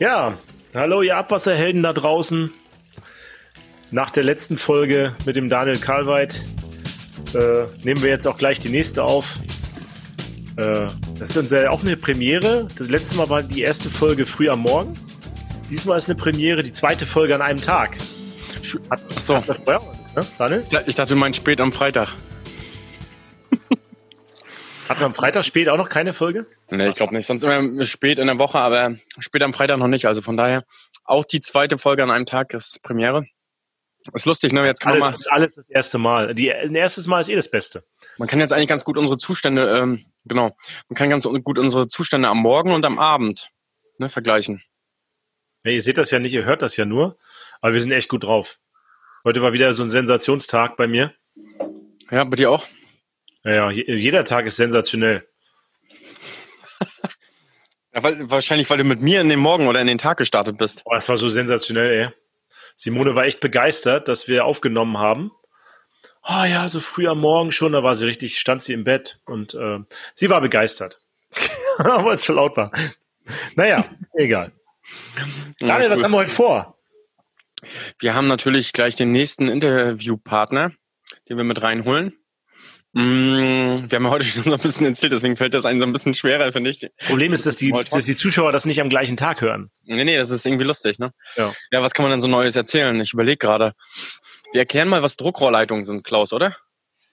Ja, hallo ihr Abwasserhelden da draußen. Nach der letzten Folge mit dem Daniel Karlweit äh, nehmen wir jetzt auch gleich die nächste auf. Äh, das ist uns auch eine Premiere. Das letzte Mal war die erste Folge früh am Morgen. Diesmal ist eine Premiere, die zweite Folge an einem Tag. Hat, das vorher, ne, Daniel? Ich dachte, du meinst spät am Freitag. Hat man am Freitag spät auch noch keine Folge? Nee, ich glaube nicht. Sonst immer spät in der Woche, aber spät am Freitag noch nicht. Also von daher auch die zweite Folge an einem Tag ist Premiere. Ist lustig, ne? Jetzt kann alles, man mal, ist alles das erste Mal. Die, ein erstes Mal ist eh das Beste. Man kann jetzt eigentlich ganz gut unsere Zustände, ähm, genau, man kann ganz gut unsere Zustände am Morgen und am Abend ne, vergleichen. Ja, ihr seht das ja nicht, ihr hört das ja nur, aber wir sind echt gut drauf. Heute war wieder so ein Sensationstag bei mir. Ja, bei dir auch? Ja, jeder Tag ist sensationell. ja, weil, wahrscheinlich, weil du mit mir in den Morgen oder in den Tag gestartet bist. Oh, das war so sensationell, ey. Simone war echt begeistert, dass wir aufgenommen haben. Oh ja, so früh am Morgen schon, da war sie richtig, stand sie im Bett und äh, sie war begeistert. Aber es zu laut war. Naja, egal. Daniel, ja, was haben wir heute vor? Wir haben natürlich gleich den nächsten Interviewpartner, den wir mit reinholen. Mm, wir haben ja heute schon so ein bisschen erzählt, deswegen fällt das einem so ein bisschen schwerer, finde ich. Problem ist, dass die, dass die Zuschauer das nicht am gleichen Tag hören. Nee, nee, das ist irgendwie lustig, ne? Ja. Ja, was kann man denn so Neues erzählen? Ich überlege gerade. Wir erklären mal, was Druckrohrleitungen sind, Klaus, oder?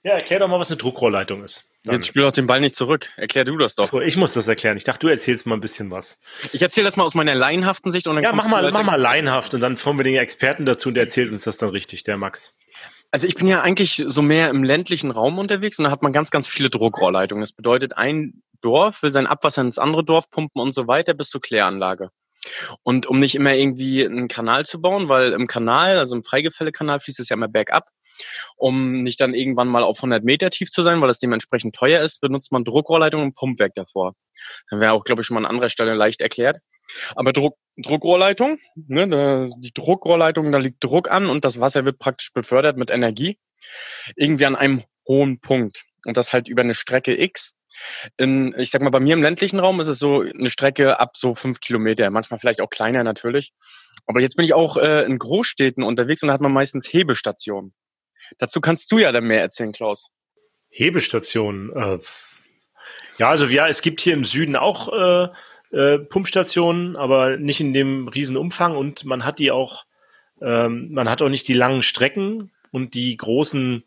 Ja, erklär doch mal, was eine Druckrohrleitung ist. Dann. Jetzt spiel doch den Ball nicht zurück. Erklär du das doch. So, ich muss das erklären. Ich dachte, du erzählst mal ein bisschen was. Ich erzähle das mal aus meiner laienhaften Sicht. Und dann ja, mach mal, mach mal laienhaft und dann kommen wir den Experten dazu und der erzählt uns das dann richtig, der Max. Also ich bin ja eigentlich so mehr im ländlichen Raum unterwegs und da hat man ganz, ganz viele Druckrohrleitungen. Das bedeutet, ein Dorf will sein Abwasser ins andere Dorf pumpen und so weiter bis zur Kläranlage. Und um nicht immer irgendwie einen Kanal zu bauen, weil im Kanal, also im Freigefällekanal, fließt es ja immer bergab, um nicht dann irgendwann mal auf 100 Meter tief zu sein, weil das dementsprechend teuer ist, benutzt man Druckrohrleitung und Pumpwerk davor. Dann wäre auch, glaube ich, schon mal an anderer Stelle leicht erklärt. Aber Druck, Druckrohrleitung, ne, da, die Druckrohrleitung, da liegt Druck an und das Wasser wird praktisch befördert mit Energie irgendwie an einem hohen Punkt und das halt über eine Strecke X. In, ich sag mal, bei mir im ländlichen Raum ist es so eine Strecke ab so fünf Kilometer, manchmal vielleicht auch kleiner natürlich. Aber jetzt bin ich auch äh, in Großstädten unterwegs und da hat man meistens Hebestationen. Dazu kannst du ja dann mehr erzählen, Klaus. Hebestationen. Äh, ja, also ja, es gibt hier im Süden auch äh, äh, Pumpstationen, aber nicht in dem riesen Umfang und man hat die auch, ähm, man hat auch nicht die langen Strecken und die großen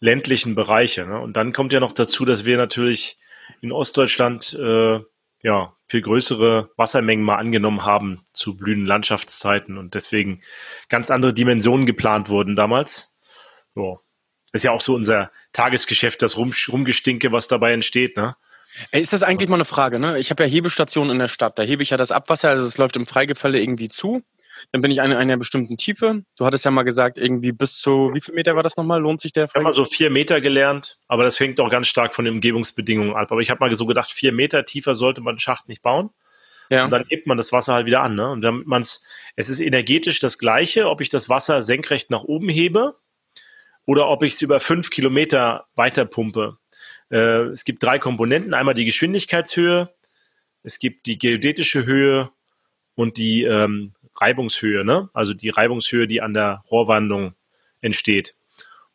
ländlichen Bereiche. Ne? Und dann kommt ja noch dazu, dass wir natürlich in Ostdeutschland äh, ja viel größere Wassermengen mal angenommen haben zu blühenden Landschaftszeiten und deswegen ganz andere Dimensionen geplant wurden damals. Das ist ja auch so unser Tagesgeschäft, das Rum, Rumgestinke, was dabei entsteht, ne? Ey, ist das eigentlich mal eine Frage, ne? Ich habe ja Hebestationen in der Stadt. Da hebe ich ja das Abwasser, also es läuft im Freigefälle irgendwie zu. Dann bin ich in einer bestimmten Tiefe. Du hattest ja mal gesagt, irgendwie bis zu, wie viel Meter war das nochmal? Lohnt sich der? Ich habe mal so vier Meter gelernt, aber das hängt auch ganz stark von den Umgebungsbedingungen ab. Aber ich habe mal so gedacht, vier Meter tiefer sollte man den Schacht nicht bauen. Ja. Und dann hebt man das Wasser halt wieder an. Ne? Und damit man's, es ist energetisch das Gleiche, ob ich das Wasser senkrecht nach oben hebe oder ob ich es über fünf Kilometer weiter pumpe. Äh, es gibt drei Komponenten. Einmal die Geschwindigkeitshöhe, es gibt die geodätische Höhe und die ähm, Reibungshöhe, ne? also die Reibungshöhe, die an der Rohrwandlung entsteht.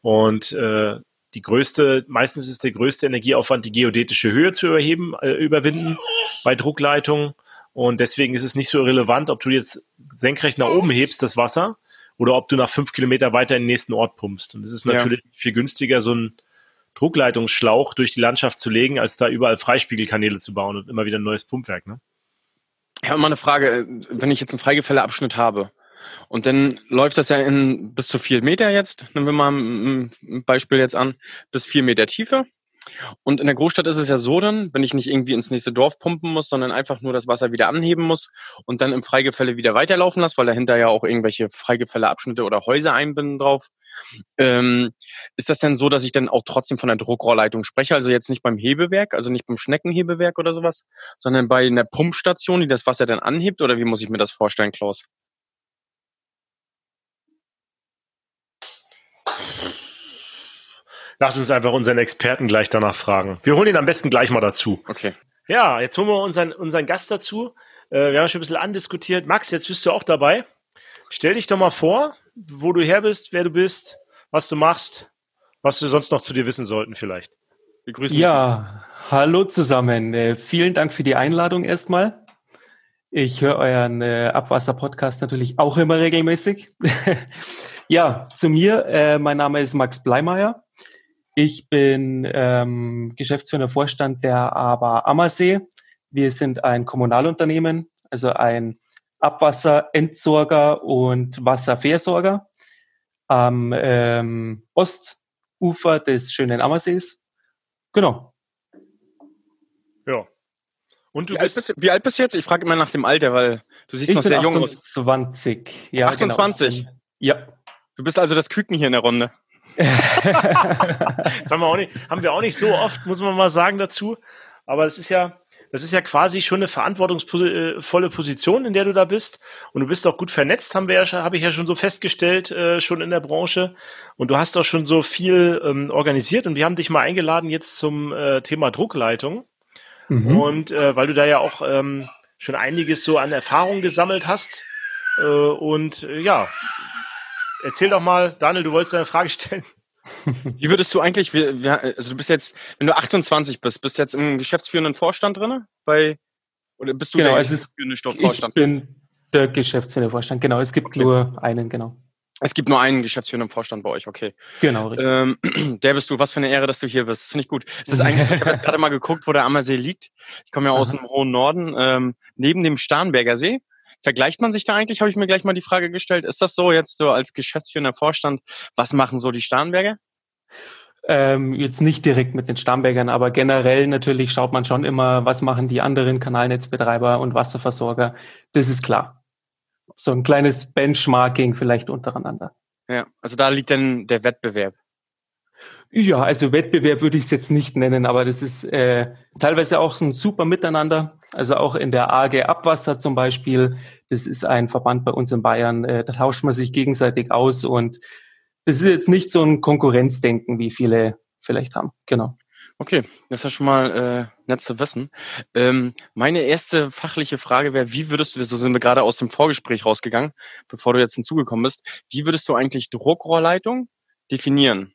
Und äh, die größte, meistens ist der größte Energieaufwand, die geodätische Höhe zu überheben, äh, überwinden bei Druckleitungen. Und deswegen ist es nicht so relevant, ob du jetzt senkrecht nach oben hebst, das Wasser, oder ob du nach fünf Kilometer weiter in den nächsten Ort pumpst. Und es ist natürlich ja. viel günstiger, so ein Druckleitungsschlauch durch die Landschaft zu legen, als da überall Freispiegelkanäle zu bauen und immer wieder ein neues Pumpwerk. Ne? Ich habe mal eine Frage, wenn ich jetzt einen Freigefälleabschnitt habe und dann läuft das ja in bis zu vier Meter jetzt, nehmen wir mal ein Beispiel jetzt an, bis vier Meter Tiefe und in der Großstadt ist es ja so dann, wenn ich nicht irgendwie ins nächste Dorf pumpen muss, sondern einfach nur das Wasser wieder anheben muss und dann im Freigefälle wieder weiterlaufen lasse, weil dahinter ja auch irgendwelche Freigefälleabschnitte oder Häuser einbinden drauf. Ähm, ist das denn so, dass ich dann auch trotzdem von der Druckrohrleitung spreche? Also jetzt nicht beim Hebewerk, also nicht beim Schneckenhebewerk oder sowas, sondern bei einer Pumpstation, die das Wasser dann anhebt? Oder wie muss ich mir das vorstellen, Klaus? Lass uns einfach unseren Experten gleich danach fragen. Wir holen ihn am besten gleich mal dazu. Okay. Ja, jetzt holen wir unseren, unseren Gast dazu. Äh, wir haben schon ein bisschen andiskutiert. Max, jetzt bist du auch dabei. Stell dich doch mal vor, wo du her bist, wer du bist, was du machst, was wir sonst noch zu dir wissen sollten vielleicht. Begrüßen ja, hallo zusammen. Äh, vielen Dank für die Einladung erstmal. Ich höre euren äh, Abwasser-Podcast natürlich auch immer regelmäßig. ja, zu mir. Äh, mein Name ist Max Bleimeyer. Ich bin ähm, geschäftsführender Vorstand der ABA Ammersee. Wir sind ein Kommunalunternehmen, also ein Abwasserentsorger und Wasserversorger am ähm, Ostufer des schönen Ammersees. Genau. Ja, und du wie, bist, alt bist, wie alt bist du jetzt? Ich frage immer nach dem Alter, weil du siehst noch sehr jung aus. 20, ja. 28? Genau. Ja. Du bist also das Küken hier in der Runde. Das haben wir, auch nicht, haben wir auch nicht so oft, muss man mal sagen dazu. Aber es ist ja, das ist ja quasi schon eine verantwortungsvolle Position, in der du da bist. Und du bist auch gut vernetzt, haben wir ja, habe ich ja schon so festgestellt, äh, schon in der Branche. Und du hast auch schon so viel ähm, organisiert. Und wir haben dich mal eingeladen jetzt zum äh, Thema Druckleitung. Mhm. Und äh, weil du da ja auch ähm, schon einiges so an Erfahrung gesammelt hast. Äh, und äh, ja, erzähl doch mal, Daniel, du wolltest eine Frage stellen. Wie würdest du eigentlich, also du bist jetzt, wenn du 28 bist, bist du jetzt im geschäftsführenden Vorstand drin? Bei, oder bist du genau, der geschäftsführende Vorstand? Ich bin der geschäftsführende Vorstand, genau. Es gibt okay. nur einen, genau. Es gibt nur einen geschäftsführenden Vorstand bei euch, okay. Genau, richtig. Ähm, der bist du, was für eine Ehre, dass du hier bist. Finde ich gut. Es ist eigentlich, ich habe jetzt gerade mal geguckt, wo der Ammersee liegt. Ich komme ja aus dem hohen Norden, ähm, neben dem Starnberger See. Vergleicht man sich da eigentlich, habe ich mir gleich mal die Frage gestellt. Ist das so jetzt so als geschäftsführender Vorstand, was machen so die Starnberger? Ähm, jetzt nicht direkt mit den Starnbergern, aber generell natürlich schaut man schon immer, was machen die anderen Kanalnetzbetreiber und Wasserversorger. Das ist klar so ein kleines Benchmarking vielleicht untereinander. Ja, also da liegt dann der Wettbewerb. Ja, also Wettbewerb würde ich es jetzt nicht nennen, aber das ist äh, teilweise auch so ein super Miteinander. Also auch in der AG Abwasser zum Beispiel, das ist ein Verband bei uns in Bayern, äh, da tauscht man sich gegenseitig aus und das ist jetzt nicht so ein Konkurrenzdenken, wie viele vielleicht haben. Genau. Okay, das ist ja schon mal äh, nett zu wissen. Ähm, meine erste fachliche Frage wäre, wie würdest du, so sind wir gerade aus dem Vorgespräch rausgegangen, bevor du jetzt hinzugekommen bist, wie würdest du eigentlich Druckrohrleitung definieren?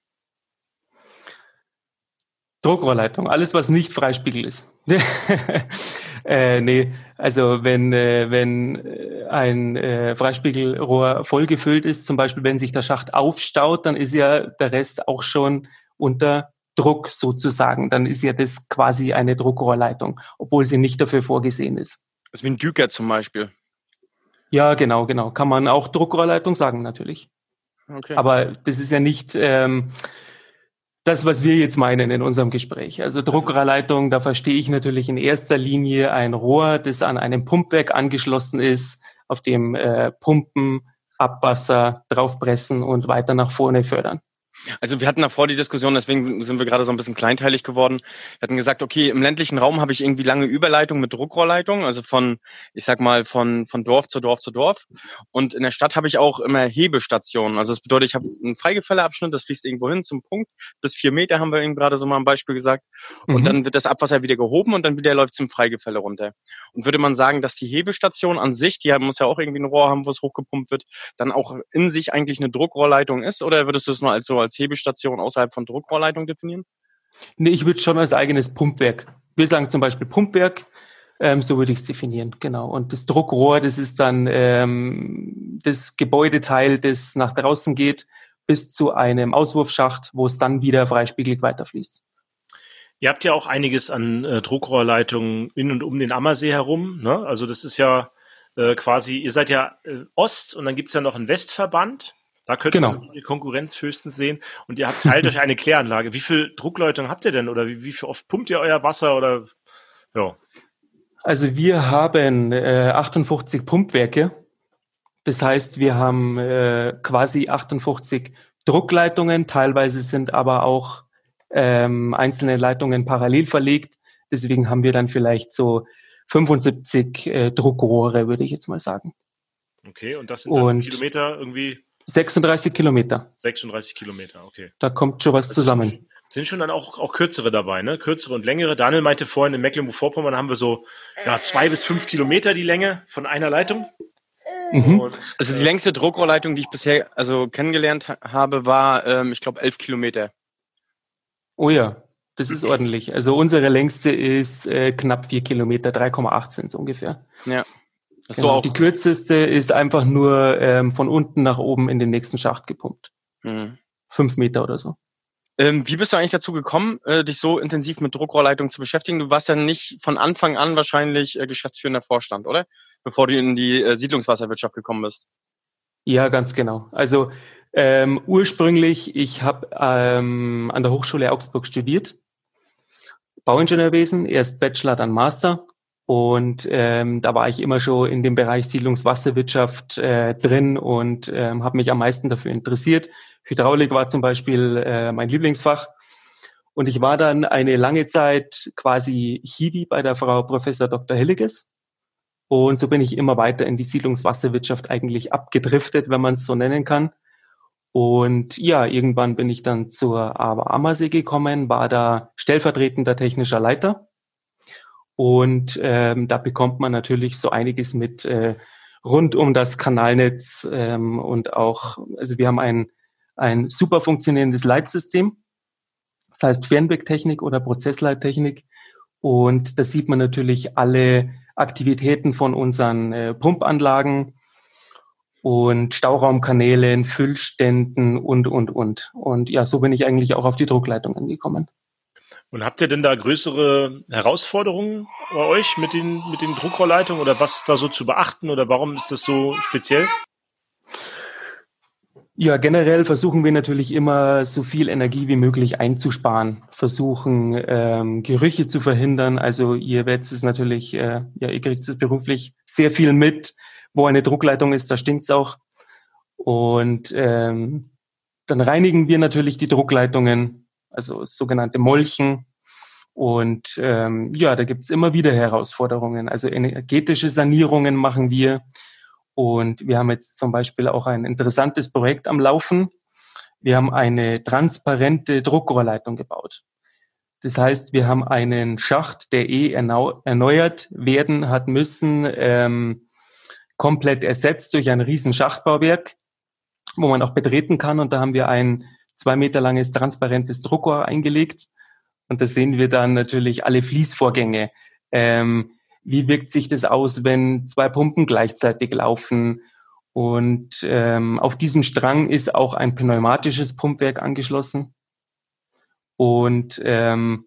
Druckrohrleitung, alles was nicht Freispiegel ist. äh, nee, also wenn, äh, wenn äh, ein äh, Freispiegelrohr vollgefüllt ist, zum Beispiel wenn sich der Schacht aufstaut, dann ist ja der Rest auch schon unter Druck sozusagen, dann ist ja das quasi eine Druckrohrleitung, obwohl sie nicht dafür vorgesehen ist. Also wie ein Düker zum Beispiel. Ja, genau, genau. Kann man auch Druckrohrleitung sagen, natürlich. Okay. Aber das ist ja nicht ähm, das, was wir jetzt meinen in unserem Gespräch. Also Druckrohrleitung, da verstehe ich natürlich in erster Linie ein Rohr, das an einem Pumpwerk angeschlossen ist, auf dem äh, Pumpen, Abwasser draufpressen und weiter nach vorne fördern. Also wir hatten davor die Diskussion, deswegen sind wir gerade so ein bisschen kleinteilig geworden. Wir hatten gesagt, okay, im ländlichen Raum habe ich irgendwie lange Überleitung mit Druckrohrleitung, also von, ich sag mal, von, von Dorf zu Dorf zu Dorf. Und in der Stadt habe ich auch immer Hebestationen. Also das bedeutet, ich habe einen Freigefälleabschnitt, das fließt irgendwo hin zum Punkt. Bis vier Meter haben wir eben gerade so mal ein Beispiel gesagt. Und mhm. dann wird das Abwasser wieder gehoben und dann wieder läuft zum Freigefälle runter. Und würde man sagen, dass die Hebestation an sich, die muss ja auch irgendwie ein Rohr haben, wo es hochgepumpt wird, dann auch in sich eigentlich eine Druckrohrleitung ist? Oder würdest du es nur als so als Hebestation außerhalb von Druckrohrleitung definieren? Nee, ich würde schon als eigenes Pumpwerk. Wir sagen zum Beispiel Pumpwerk, ähm, so würde ich es definieren, genau. Und das Druckrohr, das ist dann ähm, das Gebäudeteil, das nach draußen geht, bis zu einem Auswurfschacht, wo es dann wieder freispiegelig weiterfließt. Ihr habt ja auch einiges an äh, Druckrohrleitungen in und um den Ammersee herum. Ne? Also das ist ja äh, quasi, ihr seid ja äh, Ost und dann gibt es ja noch einen Westverband. Da könnt genau. ihr die Konkurrenz höchstens sehen. Und ihr habt teilt euch eine Kläranlage. Wie viel Druckleitung habt ihr denn? Oder wie, wie viel oft pumpt ihr euer Wasser? Oder ja. Also wir haben äh, 58 Pumpwerke. Das heißt, wir haben äh, quasi 58 Druckleitungen. Teilweise sind aber auch ähm, einzelne Leitungen parallel verlegt. Deswegen haben wir dann vielleicht so 75 äh, Druckrohre, würde ich jetzt mal sagen. Okay, und das sind dann und Kilometer irgendwie 36 Kilometer. 36 Kilometer, okay. Da kommt schon was zusammen. sind schon dann auch, auch kürzere dabei, ne? Kürzere und längere. Daniel meinte vorhin, in Mecklenburg-Vorpommern haben wir so ja, zwei bis fünf Kilometer die Länge von einer Leitung. Mhm. Also die längste Druckrohrleitung, die ich bisher also kennengelernt habe, war, ähm, ich glaube, elf Kilometer. Oh ja, das ist ordentlich. Also unsere längste ist äh, knapp vier Kilometer, 3,8 sind es ungefähr. Ja. Genau. Die kürzeste ist einfach nur ähm, von unten nach oben in den nächsten Schacht gepumpt. Mhm. Fünf Meter oder so. Ähm, wie bist du eigentlich dazu gekommen, äh, dich so intensiv mit Druckrohrleitung zu beschäftigen? Du warst ja nicht von Anfang an wahrscheinlich äh, geschäftsführender Vorstand, oder? Bevor du in die äh, Siedlungswasserwirtschaft gekommen bist. Ja, ganz genau. Also ähm, ursprünglich, ich habe ähm, an der Hochschule Augsburg studiert, Bauingenieurwesen, erst Bachelor, dann Master. Und ähm, da war ich immer schon in dem Bereich Siedlungswasserwirtschaft äh, drin und ähm, habe mich am meisten dafür interessiert. Hydraulik war zum Beispiel äh, mein Lieblingsfach. Und ich war dann eine lange Zeit quasi Hiwi bei der Frau Professor Dr. Hilliges. Und so bin ich immer weiter in die Siedlungswasserwirtschaft eigentlich abgedriftet, wenn man es so nennen kann. Und ja, irgendwann bin ich dann zur Aber Ammersee gekommen, war da stellvertretender technischer Leiter. Und ähm, da bekommt man natürlich so einiges mit äh, rund um das Kanalnetz ähm, und auch, also wir haben ein ein super funktionierendes Leitsystem. Das heißt Fernwegtechnik oder Prozessleittechnik. Und da sieht man natürlich alle Aktivitäten von unseren äh, Pumpanlagen und Stauraumkanälen, Füllständen und, und, und. Und ja, so bin ich eigentlich auch auf die Druckleitungen gekommen. Und habt ihr denn da größere Herausforderungen bei euch mit den, mit den Druckrohrleitungen oder was ist da so zu beachten oder warum ist das so speziell? Ja, generell versuchen wir natürlich immer so viel Energie wie möglich einzusparen, versuchen ähm, Gerüche zu verhindern. Also ihr werdet es natürlich, äh, ja, ihr kriegt es beruflich sehr viel mit, wo eine Druckleitung ist, da stinkt's auch. Und ähm, dann reinigen wir natürlich die Druckleitungen, also sogenannte Molchen. Und ähm, ja, da gibt's immer wieder Herausforderungen. Also energetische Sanierungen machen wir. Und wir haben jetzt zum Beispiel auch ein interessantes Projekt am Laufen. Wir haben eine transparente Druckrohrleitung gebaut. Das heißt, wir haben einen Schacht, der eh erneuert werden hat müssen, ähm, komplett ersetzt durch ein riesen Schachtbauwerk, wo man auch betreten kann. Und da haben wir ein zwei Meter langes transparentes Druckrohr eingelegt. Und da sehen wir dann natürlich alle Fließvorgänge. Ähm, wie wirkt sich das aus, wenn zwei Pumpen gleichzeitig laufen. Und ähm, auf diesem Strang ist auch ein pneumatisches Pumpwerk angeschlossen. Und ähm,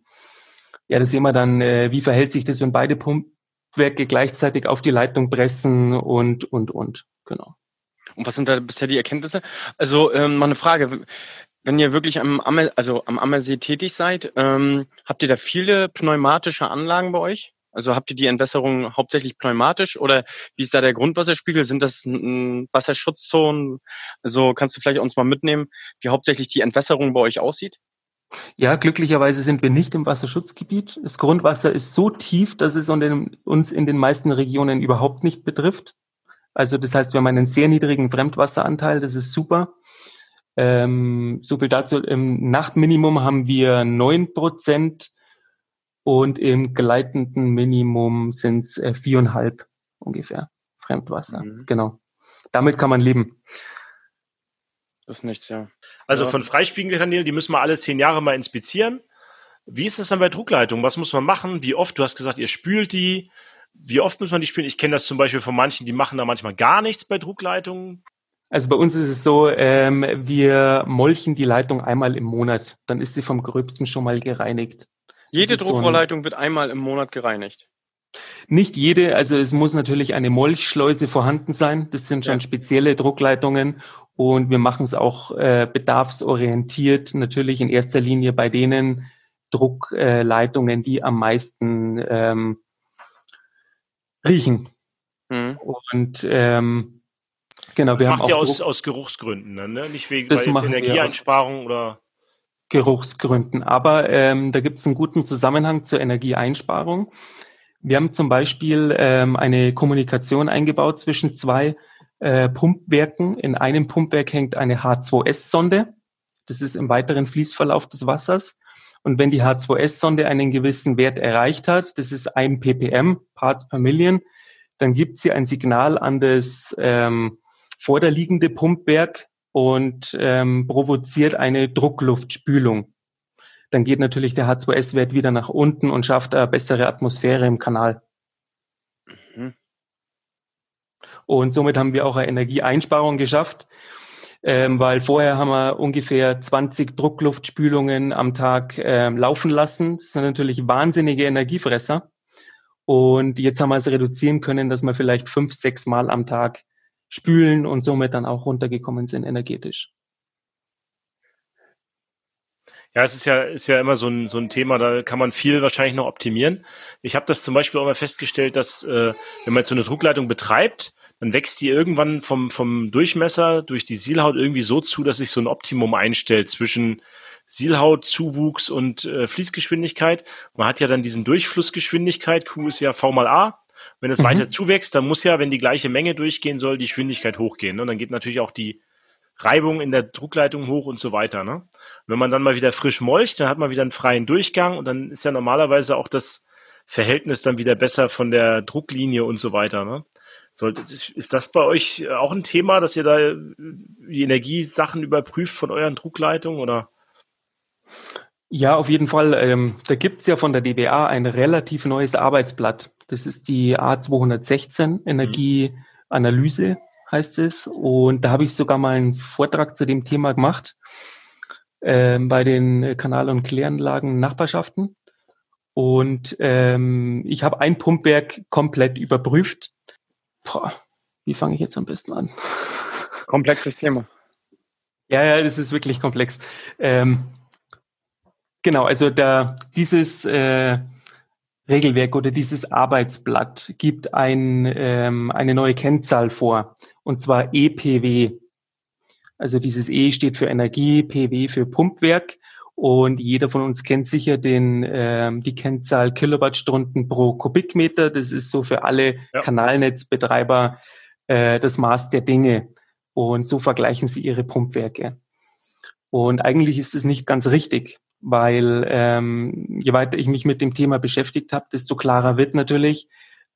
ja, da sehen wir dann, äh, wie verhält sich das, wenn beide Pumpwerke gleichzeitig auf die Leitung pressen und, und, und. Genau. Und was sind da bisher die Erkenntnisse? Also ähm, mal eine Frage. Wenn ihr wirklich am, Ammer, also am Ammersee tätig seid, ähm, habt ihr da viele pneumatische Anlagen bei euch? Also habt ihr die Entwässerung hauptsächlich pneumatisch oder wie ist da der Grundwasserspiegel? Sind das Wasserschutzzonen? Also kannst du vielleicht uns mal mitnehmen, wie hauptsächlich die Entwässerung bei euch aussieht? Ja, glücklicherweise sind wir nicht im Wasserschutzgebiet. Das Grundwasser ist so tief, dass es uns in den meisten Regionen überhaupt nicht betrifft. Also das heißt, wir haben einen sehr niedrigen Fremdwasseranteil, das ist super. Ähm, so viel dazu. Im Nachtminimum haben wir neun Prozent und im gleitenden Minimum sind es äh, viereinhalb ungefähr Fremdwasser. Mhm. Genau. Damit kann man leben. Das ist nichts, ja. Also ja. von Freispiegelkanälen, die müssen wir alle zehn Jahre mal inspizieren. Wie ist das dann bei Druckleitungen? Was muss man machen? Wie oft? Du hast gesagt, ihr spült die. Wie oft muss man die spülen? Ich kenne das zum Beispiel von manchen, die machen da manchmal gar nichts bei Druckleitungen. Also bei uns ist es so, ähm, wir molchen die Leitung einmal im Monat. Dann ist sie vom Gröbsten schon mal gereinigt. Jede Druckrohrleitung so wird einmal im Monat gereinigt. Nicht jede, also es muss natürlich eine Molchschleuse vorhanden sein. Das sind schon ja. spezielle Druckleitungen und wir machen es auch äh, bedarfsorientiert, natürlich in erster Linie bei denen Druckleitungen, die am meisten ähm, riechen. Mhm. Und ähm, genau, das wir macht haben auch ihr aus, aus Geruchsgründen, ne? nicht wegen Energieeinsparung oder Geruchsgründen. Aber ähm, da gibt es einen guten Zusammenhang zur Energieeinsparung. Wir haben zum Beispiel ähm, eine Kommunikation eingebaut zwischen zwei äh, Pumpwerken. In einem Pumpwerk hängt eine H2S-Sonde. Das ist im weiteren Fließverlauf des Wassers. Und wenn die H2S-Sonde einen gewissen Wert erreicht hat, das ist ein ppm, Parts per Million, dann gibt sie ein Signal an das ähm, vorderliegende Pumpwerk und ähm, provoziert eine Druckluftspülung. Dann geht natürlich der H2S-Wert wieder nach unten und schafft eine bessere Atmosphäre im Kanal. Mhm. Und somit haben wir auch eine Energieeinsparung geschafft, ähm, weil vorher haben wir ungefähr 20 Druckluftspülungen am Tag ähm, laufen lassen. Das sind natürlich wahnsinnige Energiefresser. Und jetzt haben wir es reduzieren können, dass wir vielleicht fünf, sechs Mal am Tag spülen und somit dann auch runtergekommen sind energetisch. Ja, es ist ja, ist ja immer so ein, so ein Thema, da kann man viel wahrscheinlich noch optimieren. Ich habe das zum Beispiel auch mal festgestellt, dass äh, wenn man jetzt so eine Druckleitung betreibt, dann wächst die irgendwann vom, vom Durchmesser durch die Sielhaut irgendwie so zu, dass sich so ein Optimum einstellt zwischen Sielhautzuwuchs und äh, Fließgeschwindigkeit. Man hat ja dann diesen Durchflussgeschwindigkeit, Q ist ja V mal A. Wenn es mhm. weiter zuwächst, dann muss ja, wenn die gleiche Menge durchgehen soll, die Geschwindigkeit hochgehen. Ne? Und dann geht natürlich auch die Reibung in der Druckleitung hoch und so weiter. Ne? Wenn man dann mal wieder frisch molcht, dann hat man wieder einen freien Durchgang und dann ist ja normalerweise auch das Verhältnis dann wieder besser von der Drucklinie und so weiter. Ne? Sollte, ist das bei euch auch ein Thema, dass ihr da die Energiesachen überprüft von euren Druckleitungen oder? Ja, auf jeden Fall. Ähm, da gibt's ja von der DBA ein relativ neues Arbeitsblatt. Das ist die A216 Energieanalyse, heißt es. Und da habe ich sogar mal einen Vortrag zu dem Thema gemacht ähm, bei den Kanal- und Kläranlagen Nachbarschaften. Und ähm, ich habe ein Pumpwerk komplett überprüft. Boah, wie fange ich jetzt am besten an? Komplexes Thema. Ja, ja, das ist wirklich komplex. Ähm, genau, also da dieses äh, Regelwerk oder dieses Arbeitsblatt gibt ein, ähm, eine neue Kennzahl vor, und zwar EPW. Also dieses E steht für Energie, PW für Pumpwerk. Und jeder von uns kennt sicher den, ähm, die Kennzahl Kilowattstunden pro Kubikmeter. Das ist so für alle ja. Kanalnetzbetreiber äh, das Maß der Dinge. Und so vergleichen sie ihre Pumpwerke. Und eigentlich ist es nicht ganz richtig weil ähm, je weiter ich mich mit dem Thema beschäftigt habe, desto klarer wird natürlich,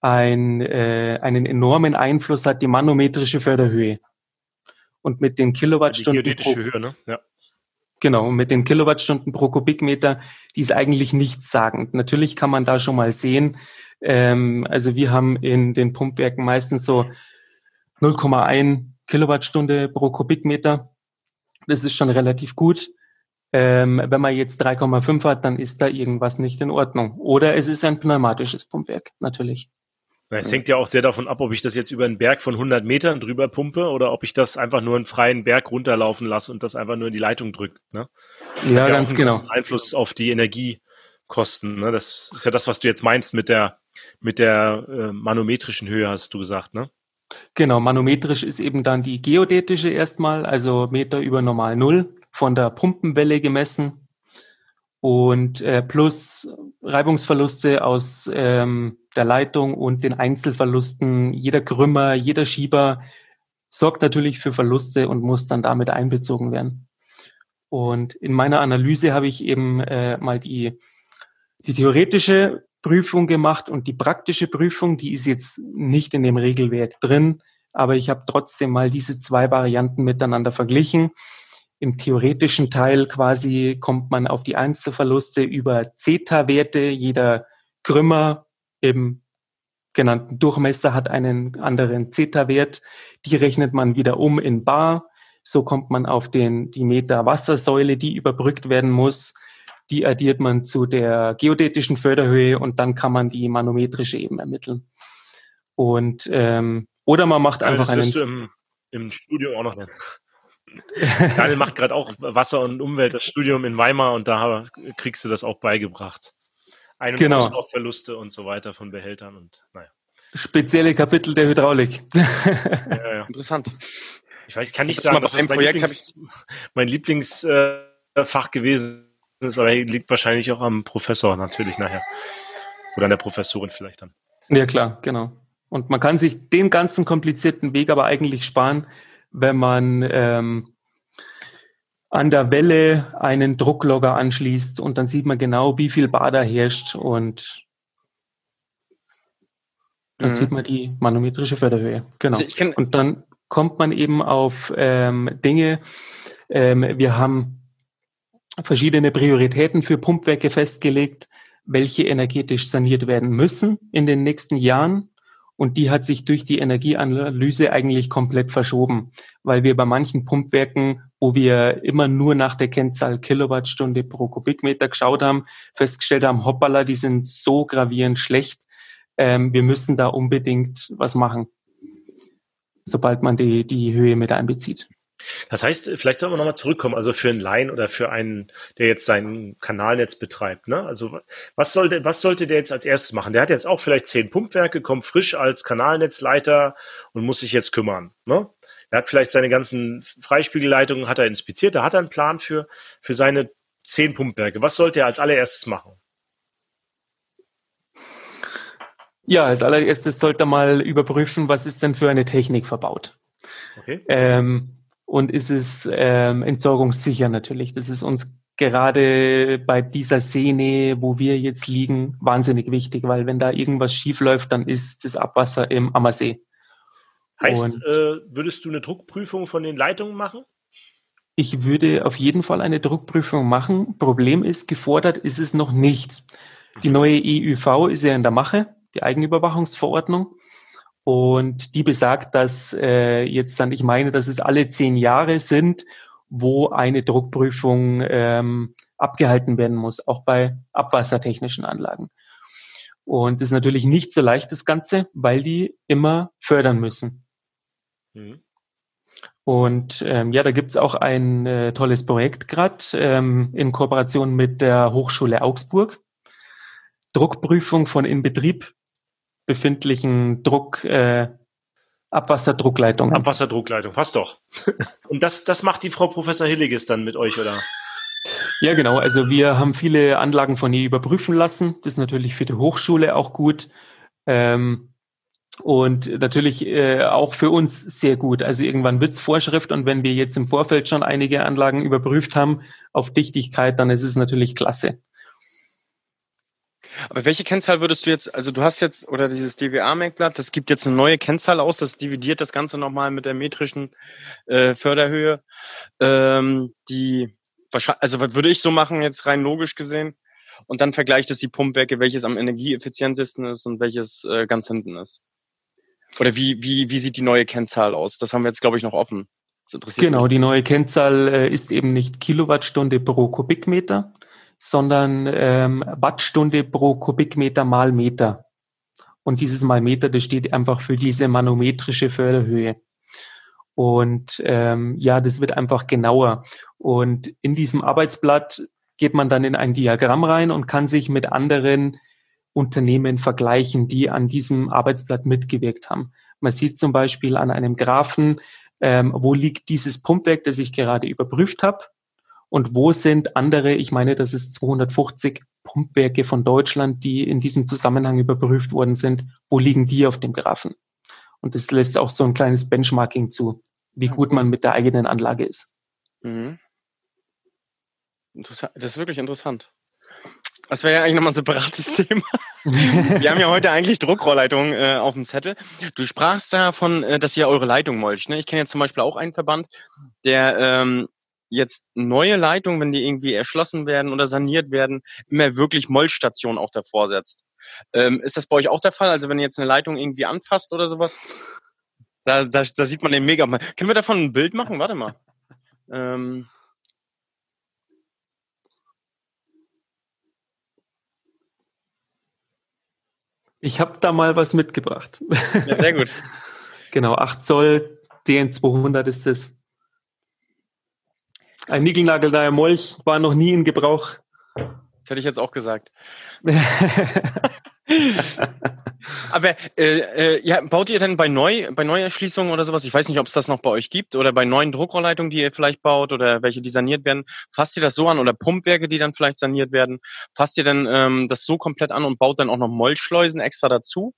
ein, äh, einen enormen Einfluss hat die manometrische Förderhöhe. Und mit den Kilowattstunden. Die pro, Höhe, ne? Ja. Genau, mit den Kilowattstunden pro Kubikmeter, die ist eigentlich nichts sagend. Natürlich kann man da schon mal sehen, ähm, also wir haben in den Pumpwerken meistens so 0,1 Kilowattstunde pro Kubikmeter. Das ist schon relativ gut. Ähm, wenn man jetzt 3,5 hat, dann ist da irgendwas nicht in Ordnung. Oder es ist ein pneumatisches Pumpwerk, natürlich. Es hängt ja auch sehr davon ab, ob ich das jetzt über einen Berg von 100 Metern drüber pumpe oder ob ich das einfach nur einen freien Berg runterlaufen lasse und das einfach nur in die Leitung drückt. Ne? Ja, ja, ganz genau. Einfluss auf die Energiekosten. Ne? Das ist ja das, was du jetzt meinst mit der mit der äh, manometrischen Höhe, hast du gesagt, ne? Genau, manometrisch ist eben dann die geodätische erstmal, also Meter über normal Null von der Pumpenwelle gemessen und äh, plus Reibungsverluste aus ähm, der Leitung und den Einzelverlusten. Jeder Krümmer, jeder Schieber sorgt natürlich für Verluste und muss dann damit einbezogen werden. Und in meiner Analyse habe ich eben äh, mal die, die theoretische Prüfung gemacht und die praktische Prüfung, die ist jetzt nicht in dem Regelwerk drin, aber ich habe trotzdem mal diese zwei Varianten miteinander verglichen im theoretischen Teil quasi kommt man auf die Einzelverluste über Zeta-Werte. Jeder Krümmer im genannten Durchmesser hat einen anderen Zeta-Wert. Die rechnet man wieder um in Bar. So kommt man auf den, die Meter Wassersäule, die überbrückt werden muss. Die addiert man zu der geodätischen Förderhöhe und dann kann man die manometrische eben ermitteln. Und ähm, oder man macht einfach ja, das einen. Du im, im Studio auch noch nennen. Daniel macht gerade auch Wasser- und Umwelt, das Studium in Weimar und da kriegst du das auch beigebracht. Ein- und genau. Auslaufverluste und so weiter von Behältern und naja. Spezielle Kapitel der Hydraulik. Ja, ja. Interessant. Ich weiß, ich kann nicht sagen, dass das mein Lieblings, mein Lieblingsfach äh, gewesen ist, aber liegt wahrscheinlich auch am Professor natürlich nachher. Oder an der Professorin vielleicht dann. Ja, klar, genau. Und man kann sich den ganzen komplizierten Weg aber eigentlich sparen, wenn man ähm, an der Welle einen Drucklogger anschließt und dann sieht man genau, wie viel Bader herrscht und dann mhm. sieht man die manometrische Förderhöhe. Genau. Also und dann kommt man eben auf ähm, Dinge. Ähm, wir haben verschiedene Prioritäten für Pumpwerke festgelegt, welche energetisch saniert werden müssen in den nächsten Jahren. Und die hat sich durch die Energieanalyse eigentlich komplett verschoben, weil wir bei manchen Pumpwerken, wo wir immer nur nach der Kennzahl Kilowattstunde pro Kubikmeter geschaut haben, festgestellt haben, hoppala, die sind so gravierend schlecht, ähm, wir müssen da unbedingt was machen, sobald man die, die Höhe mit einbezieht. Das heißt, vielleicht sollen wir nochmal zurückkommen, also für einen Laien oder für einen, der jetzt sein Kanalnetz betreibt. Ne? Also was sollte, was sollte der jetzt als erstes machen? Der hat jetzt auch vielleicht zehn Pumpwerke, kommt frisch als Kanalnetzleiter und muss sich jetzt kümmern. Ne? Der hat vielleicht seine ganzen Freispiegelleitungen, hat er inspiziert, da hat er einen Plan für, für seine zehn Pumpwerke. Was sollte er als allererstes machen? Ja, als allererstes sollte er mal überprüfen, was ist denn für eine Technik verbaut. Okay. Ähm, und ist es ähm, entsorgungssicher natürlich. Das ist uns gerade bei dieser Szene, wo wir jetzt liegen, wahnsinnig wichtig, weil wenn da irgendwas schief läuft, dann ist das Abwasser im Ammersee. Heißt, äh, würdest du eine Druckprüfung von den Leitungen machen? Ich würde auf jeden Fall eine Druckprüfung machen. Problem ist, gefordert ist es noch nicht. Die mhm. neue EUV ist ja in der Mache, die Eigenüberwachungsverordnung. Und die besagt, dass äh, jetzt dann, ich meine, dass es alle zehn Jahre sind, wo eine Druckprüfung ähm, abgehalten werden muss, auch bei abwassertechnischen Anlagen. Und das ist natürlich nicht so leicht, das Ganze, weil die immer fördern müssen. Mhm. Und ähm, ja, da gibt's auch ein äh, tolles Projekt gerade ähm, in Kooperation mit der Hochschule Augsburg. Druckprüfung von Inbetrieb befindlichen Druck, äh, Abwasserdruckleitungen. Abwasserdruckleitung, passt doch. Und das, das macht die Frau Professor Hilliges dann mit euch, oder? Ja, genau. Also wir haben viele Anlagen von ihr überprüfen lassen. Das ist natürlich für die Hochschule auch gut. Ähm, und natürlich äh, auch für uns sehr gut. Also irgendwann wird's Vorschrift und wenn wir jetzt im Vorfeld schon einige Anlagen überprüft haben auf Dichtigkeit, dann ist es natürlich klasse. Aber welche Kennzahl würdest du jetzt, also du hast jetzt, oder dieses DWA-Merkblatt, das gibt jetzt eine neue Kennzahl aus, das dividiert das Ganze nochmal mit der metrischen äh, Förderhöhe. Ähm, die also würde ich so machen, jetzt rein logisch gesehen. Und dann vergleicht es die Pumpwerke, welches am energieeffizientesten ist und welches äh, ganz hinten ist. Oder wie, wie, wie sieht die neue Kennzahl aus? Das haben wir jetzt, glaube ich, noch offen. Genau, mich. die neue Kennzahl äh, ist eben nicht Kilowattstunde pro Kubikmeter, sondern ähm, Wattstunde pro Kubikmeter mal Meter. Und dieses mal Meter, das steht einfach für diese manometrische Förderhöhe. Und ähm, ja, das wird einfach genauer. Und in diesem Arbeitsblatt geht man dann in ein Diagramm rein und kann sich mit anderen Unternehmen vergleichen, die an diesem Arbeitsblatt mitgewirkt haben. Man sieht zum Beispiel an einem Graphen, ähm, wo liegt dieses Pumpwerk, das ich gerade überprüft habe und wo sind andere, ich meine, das ist 250 Pumpwerke von Deutschland, die in diesem Zusammenhang überprüft worden sind, wo liegen die auf dem Graphen? Und das lässt auch so ein kleines Benchmarking zu, wie gut man mit der eigenen Anlage ist. Mhm. Das ist wirklich interessant. Das wäre ja eigentlich nochmal ein separates Thema. Wir haben ja heute eigentlich Druckrohrleitungen äh, auf dem Zettel. Du sprachst davon, äh, dass ihr eure Leitung molcht. Ne? Ich kenne jetzt zum Beispiel auch einen Verband, der ähm, jetzt neue Leitungen, wenn die irgendwie erschlossen werden oder saniert werden, immer wirklich Mollstationen auch davor setzt. Ähm, ist das bei euch auch der Fall? Also wenn ihr jetzt eine Leitung irgendwie anfasst oder sowas, da, da, da sieht man den mega. Können wir davon ein Bild machen? Warte mal. Ähm, ich habe da mal was mitgebracht. Ja, sehr gut. genau, 8 Zoll DN200 ist es. Ein Nickelnagelneuer Molch war noch nie in Gebrauch. Das hätte ich jetzt auch gesagt. Aber äh, äh, ja, baut ihr denn bei neu bei Neuerschließungen oder sowas? Ich weiß nicht, ob es das noch bei euch gibt oder bei neuen Druckrohrleitungen, die ihr vielleicht baut oder welche, die saniert werden. Fasst ihr das so an oder Pumpwerke, die dann vielleicht saniert werden? Fasst ihr denn ähm, das so komplett an und baut dann auch noch Molchschleusen extra dazu?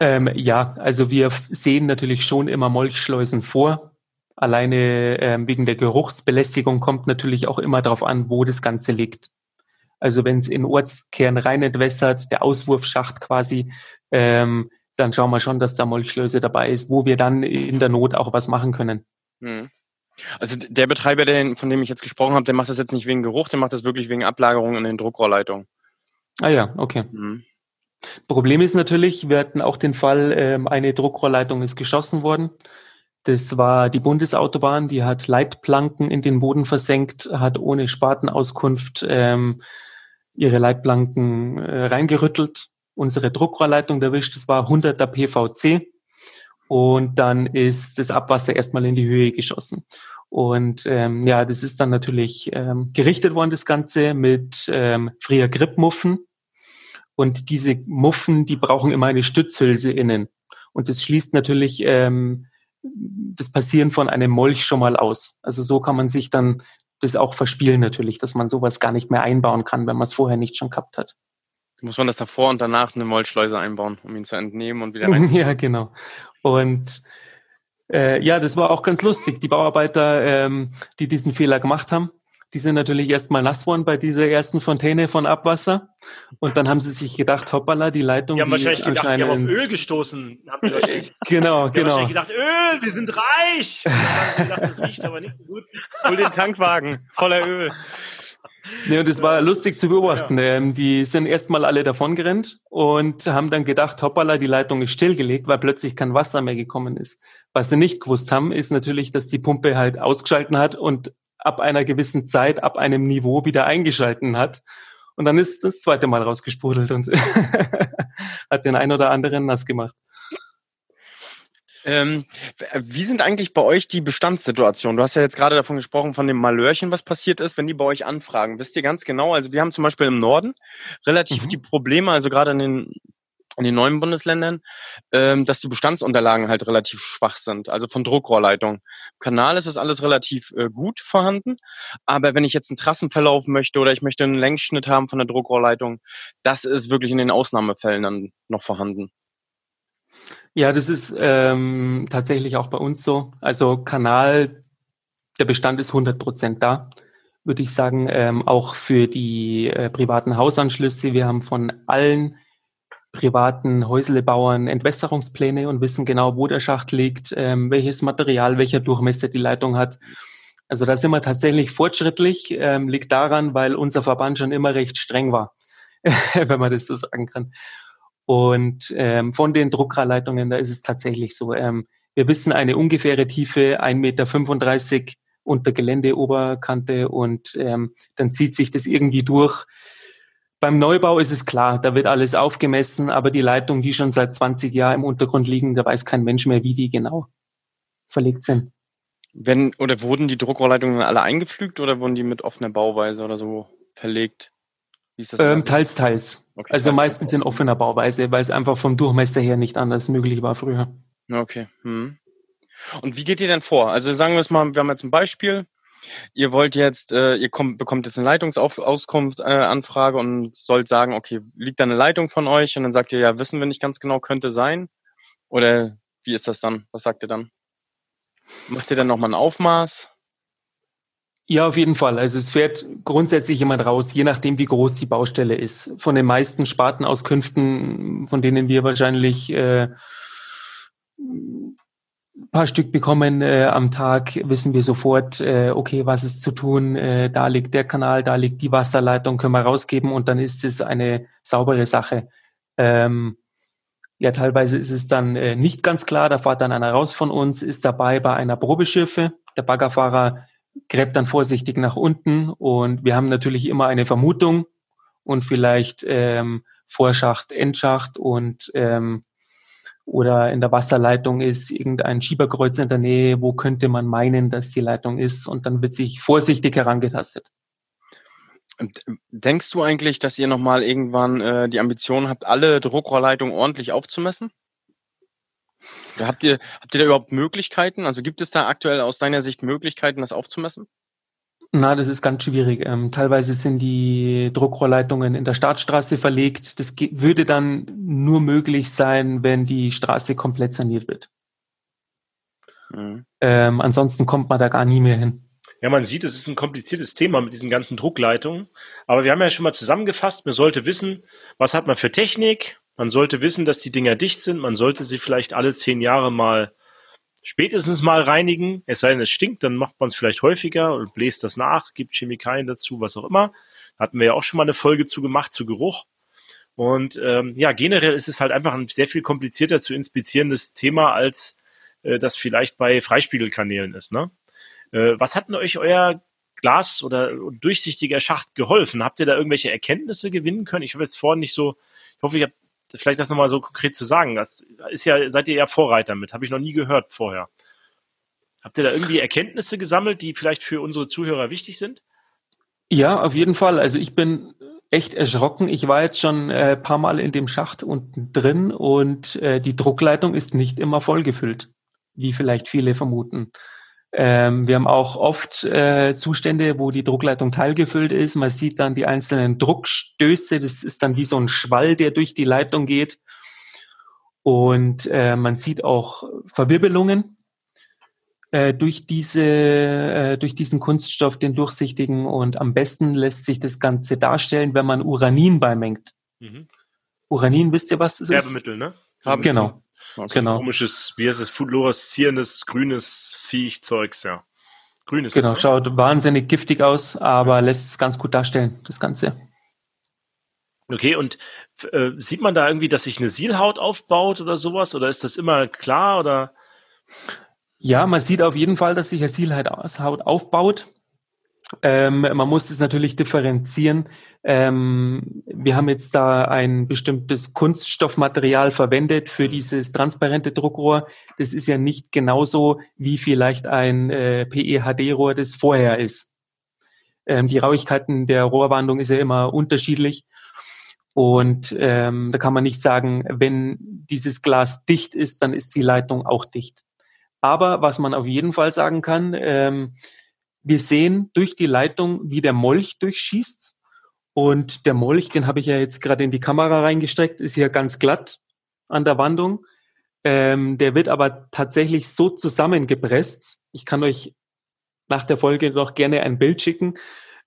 Ähm, ja, also wir sehen natürlich schon immer Molchschleusen vor Alleine ähm, wegen der Geruchsbelästigung kommt natürlich auch immer darauf an, wo das Ganze liegt. Also wenn es in Ortskern rein entwässert, der Auswurfschacht quasi, ähm, dann schauen wir schon, dass da Molchschleuse dabei ist, wo wir dann in der Not auch was machen können. Hm. Also der Betreiber, der, von dem ich jetzt gesprochen habe, der macht das jetzt nicht wegen Geruch, der macht das wirklich wegen Ablagerung in den Druckrohrleitungen. Ah ja, okay. Mhm. Problem ist natürlich, wir hatten auch den Fall, ähm, eine Druckrohrleitung ist geschossen worden. Das war die Bundesautobahn, die hat Leitplanken in den Boden versenkt, hat ohne Spartenauskunft ähm, ihre Leitplanken äh, reingerüttelt, unsere Druckrohrleitung erwischt, das war 100er PVC und dann ist das Abwasser erstmal in die Höhe geschossen. Und ähm, ja, das ist dann natürlich ähm, gerichtet worden, das Ganze mit ähm, Fria Grip Muffen. Und diese Muffen, die brauchen immer eine Stützhülse innen. Und das schließt natürlich ähm, das Passieren von einem Molch schon mal aus. Also so kann man sich dann das auch verspielen natürlich, dass man sowas gar nicht mehr einbauen kann, wenn man es vorher nicht schon gehabt hat. Muss man das davor und danach eine Molchschleuse einbauen, um ihn zu entnehmen und wieder rein? ja, genau. Und äh, ja, das war auch ganz lustig. Die Bauarbeiter, ähm, die diesen Fehler gemacht haben, die sind natürlich erstmal nass worden bei dieser ersten Fontäne von Abwasser. Und dann haben sie sich gedacht, hoppala, die Leitung. Die haben die wahrscheinlich gedacht, die haben auf Öl gestoßen. Haben die wahrscheinlich, genau, die genau. Haben gedacht, Öl, wir sind reich. Und dann haben sie gedacht, das riecht aber nicht so gut. Hol den Tankwagen voller Öl. Nee, und es war lustig zu beobachten. Ja. Ähm, die sind erstmal alle davon gerannt und haben dann gedacht, hoppala, die Leitung ist stillgelegt, weil plötzlich kein Wasser mehr gekommen ist. Was sie nicht gewusst haben, ist natürlich, dass die Pumpe halt ausgeschalten hat und ab einer gewissen Zeit, ab einem Niveau wieder eingeschalten hat. Und dann ist das zweite Mal rausgesprudelt und hat den ein oder anderen nass gemacht. Ähm, wie sind eigentlich bei euch die Bestandssituationen? Du hast ja jetzt gerade davon gesprochen, von dem Malörchen, was passiert ist, wenn die bei euch anfragen. Wisst ihr ganz genau? Also wir haben zum Beispiel im Norden relativ mhm. die Probleme, also gerade in den in den neuen Bundesländern, ähm, dass die Bestandsunterlagen halt relativ schwach sind, also von Druckrohrleitung. Im Kanal ist es alles relativ äh, gut vorhanden, aber wenn ich jetzt einen Trassenverlauf möchte oder ich möchte einen Längsschnitt haben von der Druckrohrleitung, das ist wirklich in den Ausnahmefällen dann noch vorhanden. Ja, das ist ähm, tatsächlich auch bei uns so. Also Kanal, der Bestand ist 100 Prozent da, würde ich sagen. Ähm, auch für die äh, privaten Hausanschlüsse. Wir haben von allen privaten Häuslebauern Entwässerungspläne und wissen genau, wo der Schacht liegt, ähm, welches Material, welcher Durchmesser die Leitung hat. Also da sind wir tatsächlich fortschrittlich, ähm, liegt daran, weil unser Verband schon immer recht streng war, wenn man das so sagen kann. Und ähm, von den Druckerleitungen, da ist es tatsächlich so. Ähm, wir wissen eine ungefähre Tiefe, 1,35 Meter unter Geländeoberkante und ähm, dann zieht sich das irgendwie durch. Beim Neubau ist es klar, da wird alles aufgemessen, aber die Leitungen, die schon seit 20 Jahren im Untergrund liegen, da weiß kein Mensch mehr, wie die genau verlegt sind. Wenn, oder wurden die Druckrohrleitungen alle eingepflügt oder wurden die mit offener Bauweise oder so verlegt? Ähm, teils, teils. Okay, also teils meistens in offener Bauweise, weil es einfach vom Durchmesser her nicht anders möglich war früher. Okay. Hm. Und wie geht ihr denn vor? Also sagen wir es mal, wir haben jetzt ein Beispiel. Ihr wollt jetzt, äh, ihr kommt, bekommt jetzt eine Leitungsauskunft-Anfrage äh, und sollt sagen, okay, liegt da eine Leitung von euch? Und dann sagt ihr, ja, wissen wir nicht ganz genau, könnte sein. Oder wie ist das dann? Was sagt ihr dann? Macht ihr dann nochmal ein Aufmaß? Ja, auf jeden Fall. Also es fährt grundsätzlich jemand raus, je nachdem, wie groß die Baustelle ist. Von den meisten Spartenauskünften, von denen wir wahrscheinlich äh, paar Stück bekommen äh, am Tag, wissen wir sofort, äh, okay, was ist zu tun. Äh, da liegt der Kanal, da liegt die Wasserleitung, können wir rausgeben und dann ist es eine saubere Sache. Ähm, ja, teilweise ist es dann äh, nicht ganz klar. Da fährt dann einer raus von uns, ist dabei bei einer Probeschiffe. Der Baggerfahrer gräbt dann vorsichtig nach unten und wir haben natürlich immer eine Vermutung und vielleicht ähm, Vorschacht, Endschacht und ähm, oder in der Wasserleitung ist irgendein Schieberkreuz in der Nähe, wo könnte man meinen, dass die Leitung ist und dann wird sich vorsichtig herangetastet. Denkst du eigentlich, dass ihr nochmal irgendwann äh, die Ambition habt, alle Druckrohrleitungen ordentlich aufzumessen? Habt ihr, habt ihr da überhaupt Möglichkeiten? Also gibt es da aktuell aus deiner Sicht Möglichkeiten, das aufzumessen? Na, das ist ganz schwierig. Ähm, teilweise sind die Druckrohrleitungen in der Startstraße verlegt. Das würde dann nur möglich sein, wenn die Straße komplett saniert wird. Mhm. Ähm, ansonsten kommt man da gar nie mehr hin. Ja, man sieht, es ist ein kompliziertes Thema mit diesen ganzen Druckleitungen. Aber wir haben ja schon mal zusammengefasst, man sollte wissen, was hat man für Technik. Man sollte wissen, dass die Dinger dicht sind. Man sollte sie vielleicht alle zehn Jahre mal spätestens mal reinigen. Es sei denn, es stinkt, dann macht man es vielleicht häufiger und bläst das nach, gibt Chemikalien dazu, was auch immer. Hatten wir ja auch schon mal eine Folge zu gemacht, zu Geruch. Und ähm, ja, generell ist es halt einfach ein sehr viel komplizierter zu inspizierendes Thema, als äh, das vielleicht bei Freispiegelkanälen ist. Ne? Äh, was hat denn euch euer Glas oder durchsichtiger Schacht geholfen? Habt ihr da irgendwelche Erkenntnisse gewinnen können? Ich habe jetzt vorhin nicht so, ich hoffe, ich habe vielleicht das nochmal so konkret zu sagen. Das ist ja, seid ihr ja Vorreiter mit, habe ich noch nie gehört vorher. Habt ihr da irgendwie Erkenntnisse gesammelt, die vielleicht für unsere Zuhörer wichtig sind? Ja, auf jeden Fall. Also ich bin echt erschrocken. Ich war jetzt schon ein äh, paar Mal in dem Schacht unten drin und äh, die Druckleitung ist nicht immer vollgefüllt, wie vielleicht viele vermuten. Ähm, wir haben auch oft äh, Zustände, wo die Druckleitung teilgefüllt ist. Man sieht dann die einzelnen Druckstöße. Das ist dann wie so ein Schwall, der durch die Leitung geht. Und äh, man sieht auch Verwirbelungen äh, durch diese, äh, durch diesen Kunststoff, den durchsichtigen. Und am besten lässt sich das Ganze darstellen, wenn man Uranin beimengt. Mhm. Uranin, wisst ihr, was das ist? Werbemittel, ne? Genau. Okay. Genau. Komisches, wie heißt es, fluoreszierendes, grünes Viechzeugs, ja. Grünes. Genau, ne? schaut wahnsinnig giftig aus, aber lässt es ganz gut darstellen, das Ganze. Okay, und äh, sieht man da irgendwie, dass sich eine Sielhaut aufbaut oder sowas? Oder ist das immer klar? Oder? Ja, man sieht auf jeden Fall, dass sich eine Sielhaut aufbaut. Ähm, man muss es natürlich differenzieren. Ähm, wir haben jetzt da ein bestimmtes Kunststoffmaterial verwendet für dieses transparente Druckrohr. Das ist ja nicht genauso wie vielleicht ein äh, PE-HD-Rohr, das vorher ist. Ähm, die Rauigkeiten der Rohrwandung ist ja immer unterschiedlich. Und ähm, da kann man nicht sagen, wenn dieses Glas dicht ist, dann ist die Leitung auch dicht. Aber was man auf jeden Fall sagen kann, ähm, wir sehen durch die Leitung, wie der Molch durchschießt. Und der Molch, den habe ich ja jetzt gerade in die Kamera reingesteckt, ist hier ganz glatt an der Wandung. Ähm, der wird aber tatsächlich so zusammengepresst. Ich kann euch nach der Folge noch gerne ein Bild schicken.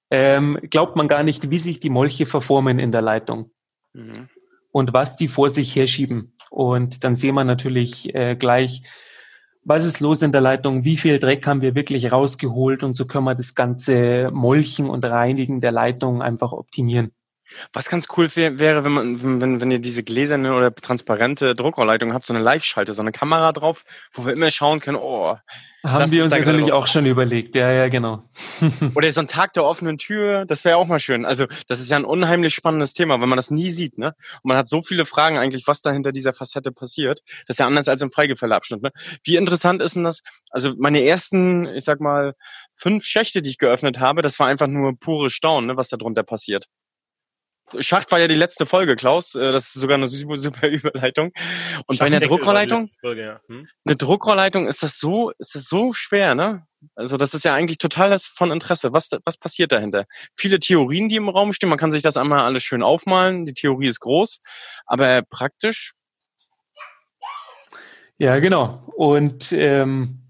Ähm, glaubt man gar nicht, wie sich die Molche verformen in der Leitung. Mhm. Und was die vor sich herschieben. Und dann sehen wir natürlich äh, gleich, was ist los in der Leitung, wie viel Dreck haben wir wirklich rausgeholt und so können wir das ganze Molchen und Reinigen der Leitung einfach optimieren. Was ganz cool wär, wäre, wenn man, wenn, wenn ihr diese gläserne oder transparente Druckrohrleitung habt, so eine Live-Schalte, so eine Kamera drauf, wo wir immer schauen können, oh. Haben wir uns natürlich auch schon überlegt, ja, ja, genau. oder so ein Tag der offenen Tür, das wäre auch mal schön. Also, das ist ja ein unheimlich spannendes Thema, wenn man das nie sieht, ne? Und man hat so viele Fragen eigentlich, was da hinter dieser Facette passiert. Das ist ja anders als im Freigefälleabschnitt, ne? Wie interessant ist denn das? Also, meine ersten, ich sag mal, fünf Schächte, die ich geöffnet habe, das war einfach nur pure Staunen, ne, was da drunter passiert. Schacht war ja die letzte Folge, Klaus. Äh, das ist sogar eine super, super Überleitung. Und bei einer Druckrohrleitung, Folge, ja. hm? eine Druckrohrleitung ist das so, ist das so schwer, ne? Also das ist ja eigentlich total das von Interesse. Was, was passiert dahinter? Viele Theorien, die im Raum stehen. Man kann sich das einmal alles schön aufmalen. Die Theorie ist groß, aber praktisch. Ja, genau. Und ähm,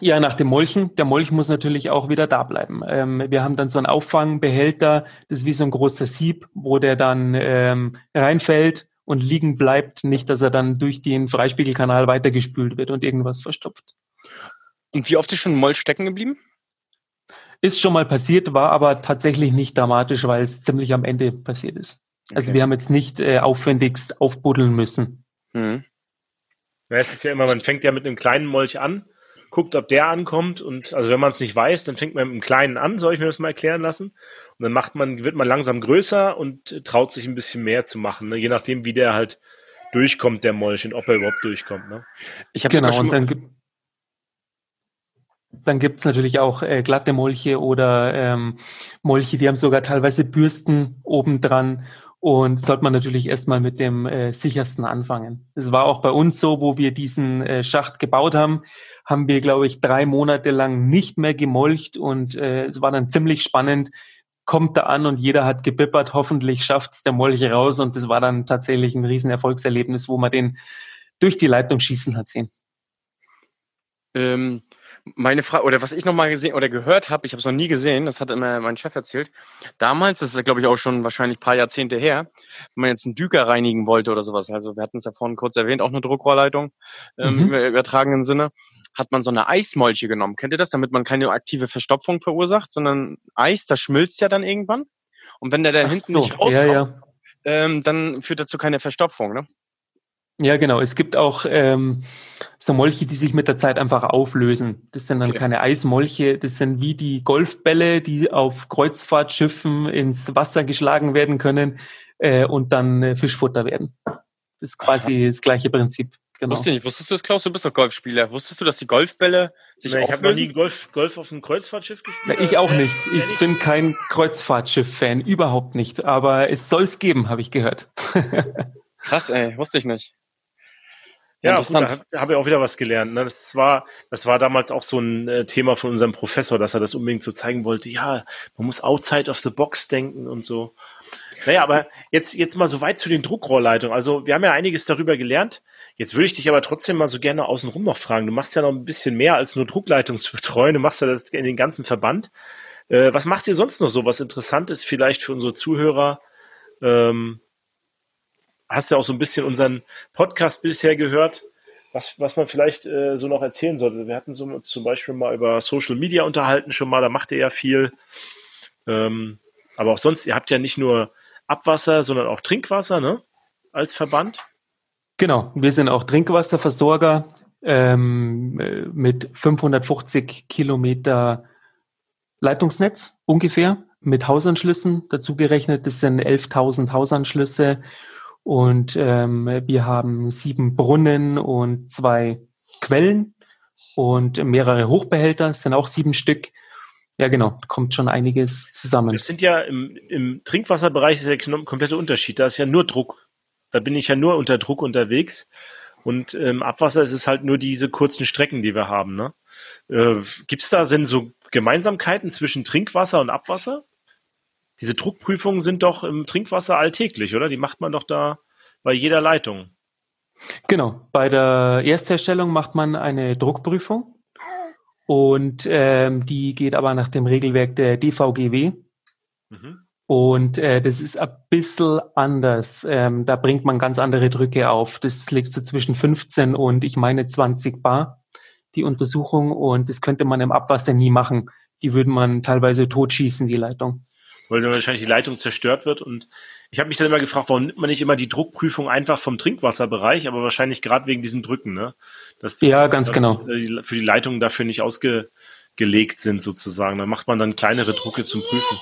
ja, nach dem Molchen. Der Molch muss natürlich auch wieder da bleiben. Ähm, wir haben dann so einen Auffangbehälter, das ist wie so ein großer Sieb, wo der dann ähm, reinfällt und liegen bleibt, nicht, dass er dann durch den Freispiegelkanal weitergespült wird und irgendwas verstopft. Und wie oft ist schon ein Molch stecken geblieben? Ist schon mal passiert, war aber tatsächlich nicht dramatisch, weil es ziemlich am Ende passiert ist. Also okay. wir haben jetzt nicht äh, aufwendigst aufbuddeln müssen. Mhm. Ja, es ist ja immer, man fängt ja mit einem kleinen Molch an guckt, ob der ankommt und also wenn man es nicht weiß, dann fängt man mit einem kleinen an, soll ich mir das mal erklären lassen? Und dann macht man, wird man langsam größer und traut sich ein bisschen mehr zu machen, ne? je nachdem, wie der halt durchkommt, der Molch und ob er überhaupt durchkommt. Ne? Ich habe genau, und dann gibt dann gibt's natürlich auch äh, glatte Molche oder ähm, Molche, die haben sogar teilweise Bürsten obendran und sollte man natürlich erstmal mit dem äh, sichersten anfangen. Das war auch bei uns so, wo wir diesen äh, Schacht gebaut haben haben wir, glaube ich, drei Monate lang nicht mehr gemolcht und äh, es war dann ziemlich spannend. Kommt da an und jeder hat gebippert, hoffentlich schafft's der Molch raus und das war dann tatsächlich ein Riesenerfolgserlebnis, wo man den durch die Leitung schießen hat sehen. Ähm, meine Frage, oder was ich nochmal gesehen oder gehört habe, ich habe es noch nie gesehen, das hat immer mein Chef erzählt. Damals, das ist glaube ich auch schon wahrscheinlich paar Jahrzehnte her, wenn man jetzt einen Düker reinigen wollte oder sowas, also wir hatten es ja vorhin kurz erwähnt, auch eine Druckrohrleitung ähm, mhm. im übertragenen Sinne, hat man so eine Eismolche genommen. Kennt ihr das, damit man keine aktive Verstopfung verursacht, sondern Eis, das schmilzt ja dann irgendwann. Und wenn der Ach hinten so, nicht rauskommt, ja, ja. Ähm, dann führt dazu keine Verstopfung, ne? Ja, genau. Es gibt auch ähm, so Molche, die sich mit der Zeit einfach auflösen. Das sind dann okay. keine Eismolche, das sind wie die Golfbälle, die auf Kreuzfahrtschiffen ins Wasser geschlagen werden können äh, und dann äh, Fischfutter werden. Das ist quasi Aha. das gleiche Prinzip. Genau. Wusste nicht. Wusstest du das, Klaus? Du bist doch Golfspieler. Wusstest du, dass die Golfbälle sich nee, Ich habe noch nie Golf, Golf auf einem Kreuzfahrtschiff gespielt. Na, ich auch nicht. Ich bin kein Kreuzfahrtschiff-Fan, überhaupt nicht. Aber es soll es geben, habe ich gehört. Krass, ey. Wusste ich nicht. Ja, gut, da habe hab ich auch wieder was gelernt. Ne? Das war, das war damals auch so ein äh, Thema von unserem Professor, dass er das unbedingt so zeigen wollte. Ja, man muss outside of the box denken und so. Naja, aber jetzt, jetzt mal so weit zu den Druckrohrleitungen. Also wir haben ja einiges darüber gelernt. Jetzt würde ich dich aber trotzdem mal so gerne außenrum noch fragen. Du machst ja noch ein bisschen mehr als nur Druckleitung zu betreuen. Du machst ja das in den ganzen Verband. Äh, was macht ihr sonst noch so, was interessant ist vielleicht für unsere Zuhörer? Ähm, hast ja auch so ein bisschen unseren Podcast bisher gehört, was, was man vielleicht äh, so noch erzählen sollte. Wir hatten so zum Beispiel mal über Social Media unterhalten schon mal, da macht ihr ja viel. Ähm, aber auch sonst, ihr habt ja nicht nur Abwasser, sondern auch Trinkwasser, ne? Als Verband. Genau, wir sind auch Trinkwasserversorger ähm, mit 550 Kilometer Leitungsnetz ungefähr mit Hausanschlüssen dazu gerechnet. Das sind 11.000 Hausanschlüsse und ähm, wir haben sieben Brunnen und zwei Quellen und mehrere Hochbehälter, das sind auch sieben Stück. Ja, genau, kommt schon einiges zusammen. Das sind ja im, im Trinkwasserbereich ist ja ein kompletter Unterschied. Da ist ja nur Druck. Da bin ich ja nur unter Druck unterwegs. Und im ähm, Abwasser ist es halt nur diese kurzen Strecken, die wir haben. Ne? Äh, Gibt es da sind so Gemeinsamkeiten zwischen Trinkwasser und Abwasser? Diese Druckprüfungen sind doch im Trinkwasser alltäglich, oder? Die macht man doch da bei jeder Leitung. Genau. Bei der Erstherstellung macht man eine Druckprüfung und ähm, die geht aber nach dem Regelwerk der DVGW. Mhm. Und äh, das ist ein bisschen anders. Ähm, da bringt man ganz andere Drücke auf. Das liegt so zwischen 15 und ich meine 20 Bar, die Untersuchung. Und das könnte man im Abwasser nie machen. Die würde man teilweise totschießen, die Leitung weil dann wahrscheinlich die Leitung zerstört wird. Und ich habe mich dann immer gefragt, warum nimmt man nicht immer die Druckprüfung einfach vom Trinkwasserbereich, aber wahrscheinlich gerade wegen diesen Drücken, ne? Dass die, ja, ganz genau. für die Leitungen dafür nicht ausgelegt sind sozusagen. Da macht man dann kleinere Drucke zum Prüfen.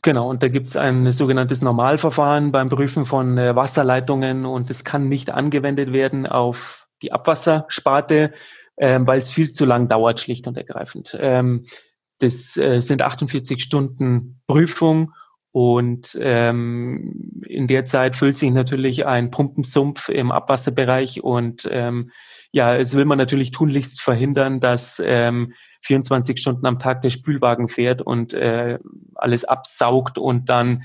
Genau, und da gibt es ein sogenanntes Normalverfahren beim Prüfen von äh, Wasserleitungen und es kann nicht angewendet werden auf die Abwassersparte, äh, weil es viel zu lang dauert, schlicht und ergreifend. Ähm, das äh, sind 48 Stunden Prüfung und ähm, in der Zeit füllt sich natürlich ein Pumpensumpf im Abwasserbereich und ähm, ja, jetzt will man natürlich tunlichst verhindern, dass ähm, 24 Stunden am Tag der Spülwagen fährt und äh, alles absaugt und dann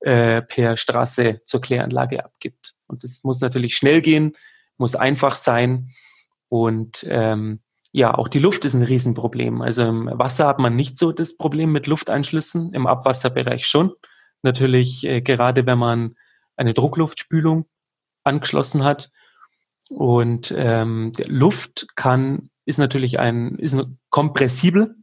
äh, per Straße zur Kläranlage abgibt. Und das muss natürlich schnell gehen, muss einfach sein und ähm, ja, auch die Luft ist ein Riesenproblem. Also im Wasser hat man nicht so das Problem mit Lufteinschlüssen, im Abwasserbereich schon. Natürlich äh, gerade wenn man eine Druckluftspülung angeschlossen hat. Und ähm, Luft kann, ist natürlich ein, ist kompressibel.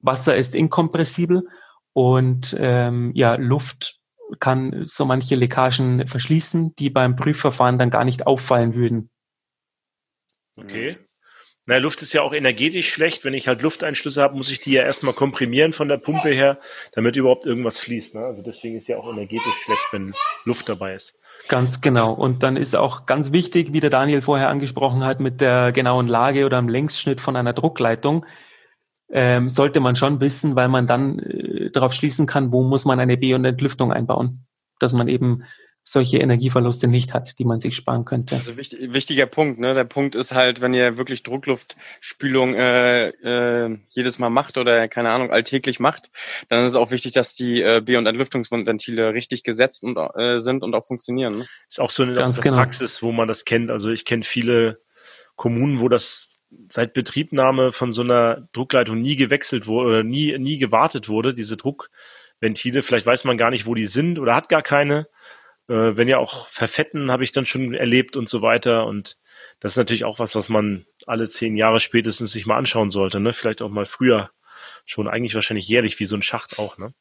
Wasser ist inkompressibel. Und ähm, ja, Luft kann so manche Leckagen verschließen, die beim Prüfverfahren dann gar nicht auffallen würden. Okay. Na, Luft ist ja auch energetisch schlecht. Wenn ich halt Lufteinschlüsse habe, muss ich die ja erstmal komprimieren von der Pumpe her, damit überhaupt irgendwas fließt. Ne? Also deswegen ist ja auch energetisch schlecht, wenn Luft dabei ist. Ganz genau. Und dann ist auch ganz wichtig, wie der Daniel vorher angesprochen hat, mit der genauen Lage oder am Längsschnitt von einer Druckleitung, ähm, sollte man schon wissen, weil man dann äh, darauf schließen kann, wo muss man eine B- und Entlüftung einbauen. Dass man eben solche Energieverluste nicht hat, die man sich sparen könnte. Also wichtig, wichtiger Punkt. Ne? Der Punkt ist halt, wenn ihr wirklich Druckluftspülung äh, äh, jedes Mal macht oder keine Ahnung alltäglich macht, dann ist es auch wichtig, dass die äh, B- und Entlüftungsventile richtig gesetzt und, äh, sind und auch funktionieren. Ne? Ist auch so eine Ganz genau. Praxis, wo man das kennt. Also ich kenne viele Kommunen, wo das seit Betriebnahme von so einer Druckleitung nie gewechselt wurde oder nie, nie gewartet wurde, diese Druckventile. Vielleicht weiß man gar nicht, wo die sind oder hat gar keine. Äh, wenn ja auch verfetten, habe ich dann schon erlebt und so weiter. Und das ist natürlich auch was, was man alle zehn Jahre spätestens sich mal anschauen sollte. Ne? Vielleicht auch mal früher schon, eigentlich wahrscheinlich jährlich, wie so ein Schacht auch. Ne?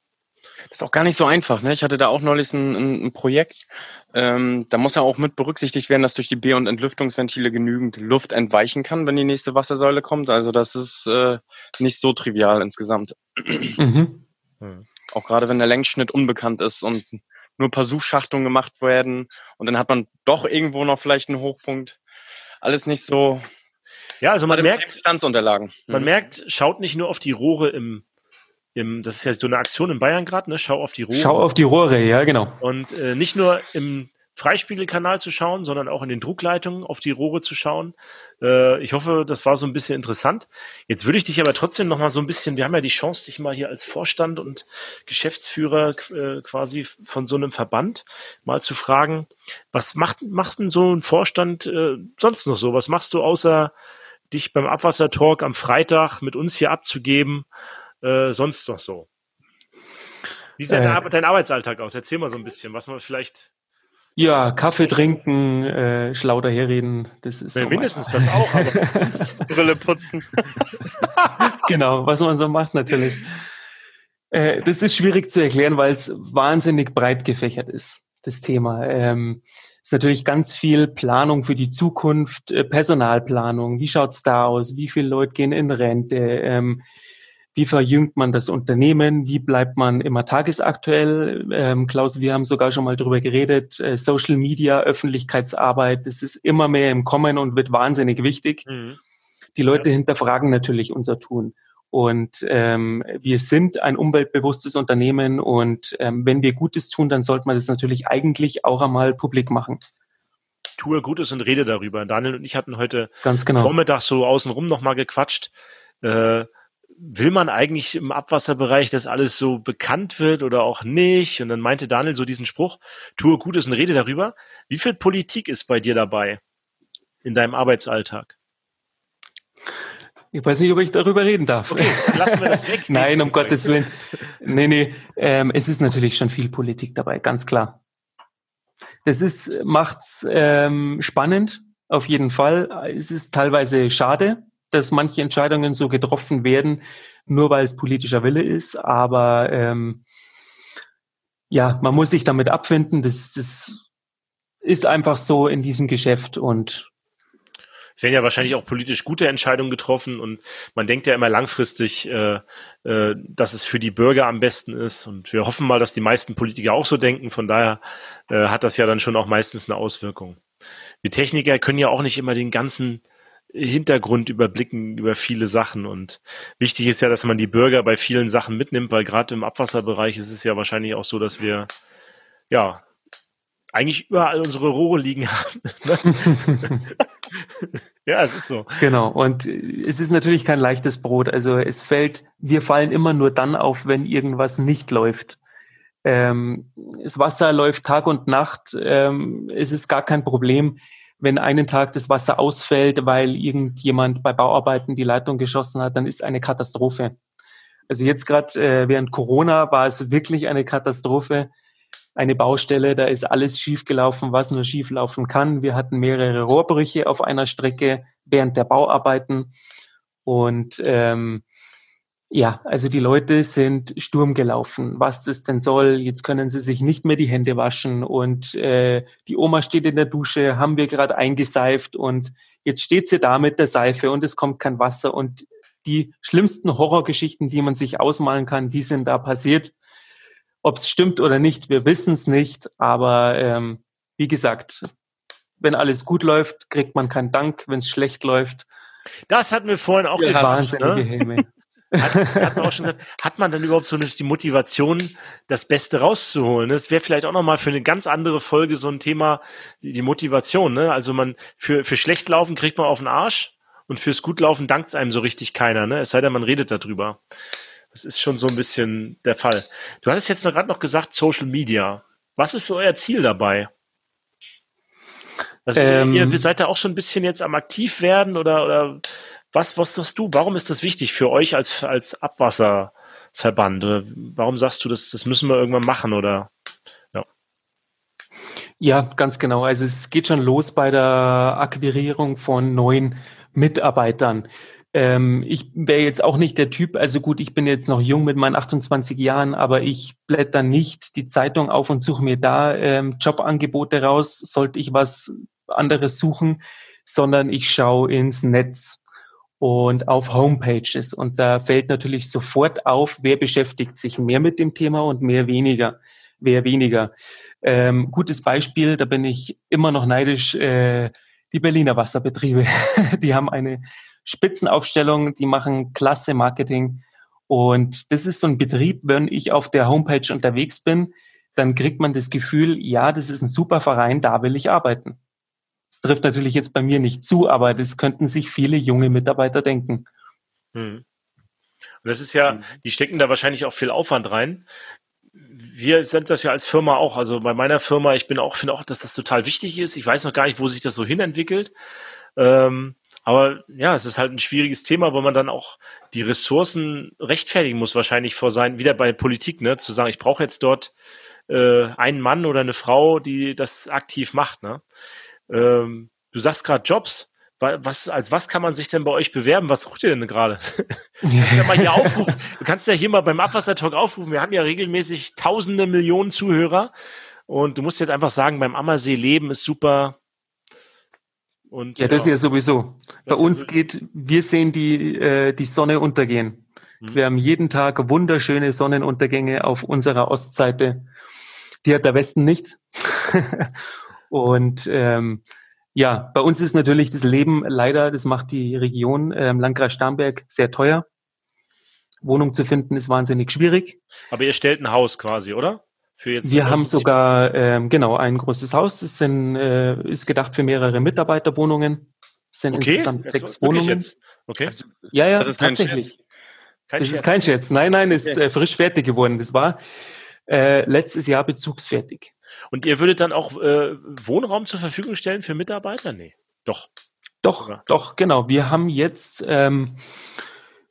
Das ist auch gar nicht so einfach. Ne? Ich hatte da auch neulich ein, ein, Projekt. Ähm, da muss ja auch mit berücksichtigt werden, dass durch die B- und Entlüftungsventile genügend Luft entweichen kann, wenn die nächste Wassersäule kommt. Also das ist äh, nicht so trivial insgesamt. Mhm. Hm. Auch gerade wenn der Längsschnitt unbekannt ist und nur ein paar Suchschachtungen gemacht werden und dann hat man doch irgendwo noch vielleicht einen Hochpunkt. Alles nicht so. Ja, also man merkt Standsunterlagen. Man mhm. merkt, schaut nicht nur auf die Rohre im im, das ist ja so eine Aktion in Bayern gerade, ne? Schau auf die Rohre. Schau auf die Rohre, ja, genau. Und äh, nicht nur im Freispiegelkanal zu schauen, sondern auch in den Druckleitungen auf die Rohre zu schauen. Äh, ich hoffe, das war so ein bisschen interessant. Jetzt würde ich dich aber trotzdem noch mal so ein bisschen, wir haben ja die Chance, dich mal hier als Vorstand und Geschäftsführer äh, quasi von so einem Verband mal zu fragen, was macht, macht denn so ein Vorstand äh, sonst noch so? Was machst du außer dich beim Abwassertalk am Freitag mit uns hier abzugeben? äh, sonst noch so? Wie sieht äh, dein Arbeitsalltag aus? Erzähl mal so ein bisschen, was man vielleicht. Ja, Kaffee trinken, äh, schlau daherreden, das ist. Ja, so mindestens das auch, aber Brille putzen. genau, was man so macht natürlich. Äh, das ist schwierig zu erklären, weil es wahnsinnig breit gefächert ist, das Thema. Ähm, ist natürlich ganz viel Planung für die Zukunft, äh, Personalplanung. Wie schaut's da aus? Wie viele Leute gehen in Rente? Ähm, wie verjüngt man das Unternehmen? Wie bleibt man immer tagesaktuell? Ähm, Klaus, wir haben sogar schon mal drüber geredet. Äh, Social Media, Öffentlichkeitsarbeit, das ist immer mehr im Kommen und wird wahnsinnig wichtig. Mhm. Die Leute ja. hinterfragen natürlich unser Tun. Und ähm, wir sind ein umweltbewusstes Unternehmen und ähm, wenn wir Gutes tun, dann sollte man das natürlich eigentlich auch einmal publik machen. Tue Gutes und rede darüber. Daniel und ich hatten heute Ganz genau. Vormittag so außenrum nochmal gequatscht. Äh, will man eigentlich im Abwasserbereich, dass alles so bekannt wird oder auch nicht? Und dann meinte Daniel so diesen Spruch, tue Gutes und rede darüber. Wie viel Politik ist bei dir dabei in deinem Arbeitsalltag? Ich weiß nicht, ob ich darüber reden darf. Okay, lassen wir das weg. Nein, um Gottes Willen. Nee, nee, ähm, es ist natürlich schon viel Politik dabei, ganz klar. Das ist, macht's ähm, spannend, auf jeden Fall. Es ist teilweise schade, dass manche Entscheidungen so getroffen werden, nur weil es politischer Wille ist. Aber ähm, ja, man muss sich damit abfinden. Das, das ist einfach so in diesem Geschäft und es werden ja wahrscheinlich auch politisch gute Entscheidungen getroffen und man denkt ja immer langfristig, äh, äh, dass es für die Bürger am besten ist. Und wir hoffen mal, dass die meisten Politiker auch so denken. Von daher äh, hat das ja dann schon auch meistens eine Auswirkung. Wir Techniker können ja auch nicht immer den ganzen Hintergrund überblicken über viele Sachen. Und wichtig ist ja, dass man die Bürger bei vielen Sachen mitnimmt, weil gerade im Abwasserbereich ist es ja wahrscheinlich auch so, dass wir ja eigentlich überall unsere Rohre liegen haben. ja, es ist so. Genau. Und es ist natürlich kein leichtes Brot. Also es fällt, wir fallen immer nur dann auf, wenn irgendwas nicht läuft. Ähm, das Wasser läuft Tag und Nacht. Ähm, es ist gar kein Problem wenn einen Tag das Wasser ausfällt, weil irgendjemand bei Bauarbeiten die Leitung geschossen hat, dann ist eine Katastrophe. Also jetzt gerade äh, während Corona war es wirklich eine Katastrophe. Eine Baustelle, da ist alles schiefgelaufen, was nur schieflaufen kann. Wir hatten mehrere Rohrbrüche auf einer Strecke während der Bauarbeiten. Und ähm, ja, also die Leute sind Sturm gelaufen, was das denn soll. Jetzt können sie sich nicht mehr die Hände waschen und äh, die Oma steht in der Dusche, haben wir gerade eingeseift und jetzt steht sie da mit der Seife und es kommt kein Wasser und die schlimmsten Horrorgeschichten, die man sich ausmalen kann, die sind da passiert. Ob es stimmt oder nicht, wir wissen es nicht, aber ähm, wie gesagt, wenn alles gut läuft, kriegt man keinen Dank, wenn es schlecht läuft. Das hatten wir vorhin auch ja, wahnsinnige ne? Hat, hat, man auch schon gesagt, hat man dann überhaupt so die Motivation, das Beste rauszuholen? Das wäre vielleicht auch nochmal für eine ganz andere Folge so ein Thema, die Motivation. Ne? Also man für, für schlecht laufen kriegt man auf den Arsch und fürs gut laufen dankt es einem so richtig keiner. Ne? Es sei denn, man redet darüber. Das ist schon so ein bisschen der Fall. Du hattest jetzt gerade noch gesagt, Social Media. Was ist so euer Ziel dabei? Also ähm, ihr seid da auch so ein bisschen jetzt am aktiv werden oder, oder was, was sagst du? Warum ist das wichtig für euch als, als Abwasserverband? Warum sagst du, das, das müssen wir irgendwann machen oder? Ja. Ja, ganz genau. Also es geht schon los bei der Akquirierung von neuen Mitarbeitern. Ähm, ich wäre jetzt auch nicht der Typ, also gut, ich bin jetzt noch jung mit meinen 28 Jahren, aber ich blätter nicht die Zeitung auf und suche mir da ähm, Jobangebote raus, sollte ich was anderes suchen, sondern ich schaue ins Netz und auf Homepages. Und da fällt natürlich sofort auf, wer beschäftigt sich mehr mit dem Thema und mehr weniger. Wer weniger. Ähm, gutes Beispiel, da bin ich immer noch neidisch, äh, die Berliner Wasserbetriebe. die haben eine Spitzenaufstellung, die machen klasse Marketing. Und das ist so ein Betrieb, wenn ich auf der Homepage unterwegs bin, dann kriegt man das Gefühl, ja, das ist ein super Verein, da will ich arbeiten. Das trifft natürlich jetzt bei mir nicht zu, aber das könnten sich viele junge Mitarbeiter denken. Hm. Und das ist ja, hm. die stecken da wahrscheinlich auch viel Aufwand rein. Wir sind das ja als Firma auch. Also bei meiner Firma, ich bin auch, finde auch, dass das total wichtig ist. Ich weiß noch gar nicht, wo sich das so hinentwickelt. Ähm, aber ja, es ist halt ein schwieriges Thema, wo man dann auch die Ressourcen rechtfertigen muss, wahrscheinlich vor sein, wieder bei Politik, ne, zu sagen, ich brauche jetzt dort äh, einen Mann oder eine Frau, die das aktiv macht. Ne? Ähm, du sagst gerade Jobs. Was, als was kann man sich denn bei euch bewerben? Was sucht ihr denn gerade? du, ja hier aufrufen. du kannst ja hier mal beim Abwassertalk aufrufen. Wir haben ja regelmäßig tausende Millionen Zuhörer. Und du musst jetzt einfach sagen, beim Ammersee leben ist super. Und, ja, das ja sowieso. Bei uns geht, wir sehen die, äh, die Sonne untergehen. Mhm. Wir haben jeden Tag wunderschöne Sonnenuntergänge auf unserer Ostseite. Die hat der Westen nicht. und ähm, ja, bei uns ist natürlich das Leben leider, das macht die Region ähm, Landkreis Starnberg sehr teuer. Wohnung zu finden ist wahnsinnig schwierig. Aber ihr stellt ein Haus quasi, oder? Wir haben sogar ähm, genau ein großes Haus. Es sind, äh, ist gedacht für mehrere Mitarbeiterwohnungen. Es sind okay. insgesamt sechs Wohnungen. Okay. Ja, ja, das tatsächlich. Kein das Scherz. ist kein Scherz. Nein, nein, ist okay. äh, frisch fertig geworden. Das war äh, letztes Jahr bezugsfertig. Und ihr würdet dann auch äh, Wohnraum zur Verfügung stellen für Mitarbeiter? Nee, doch. Doch, Oder? doch, genau. Wir haben jetzt ähm,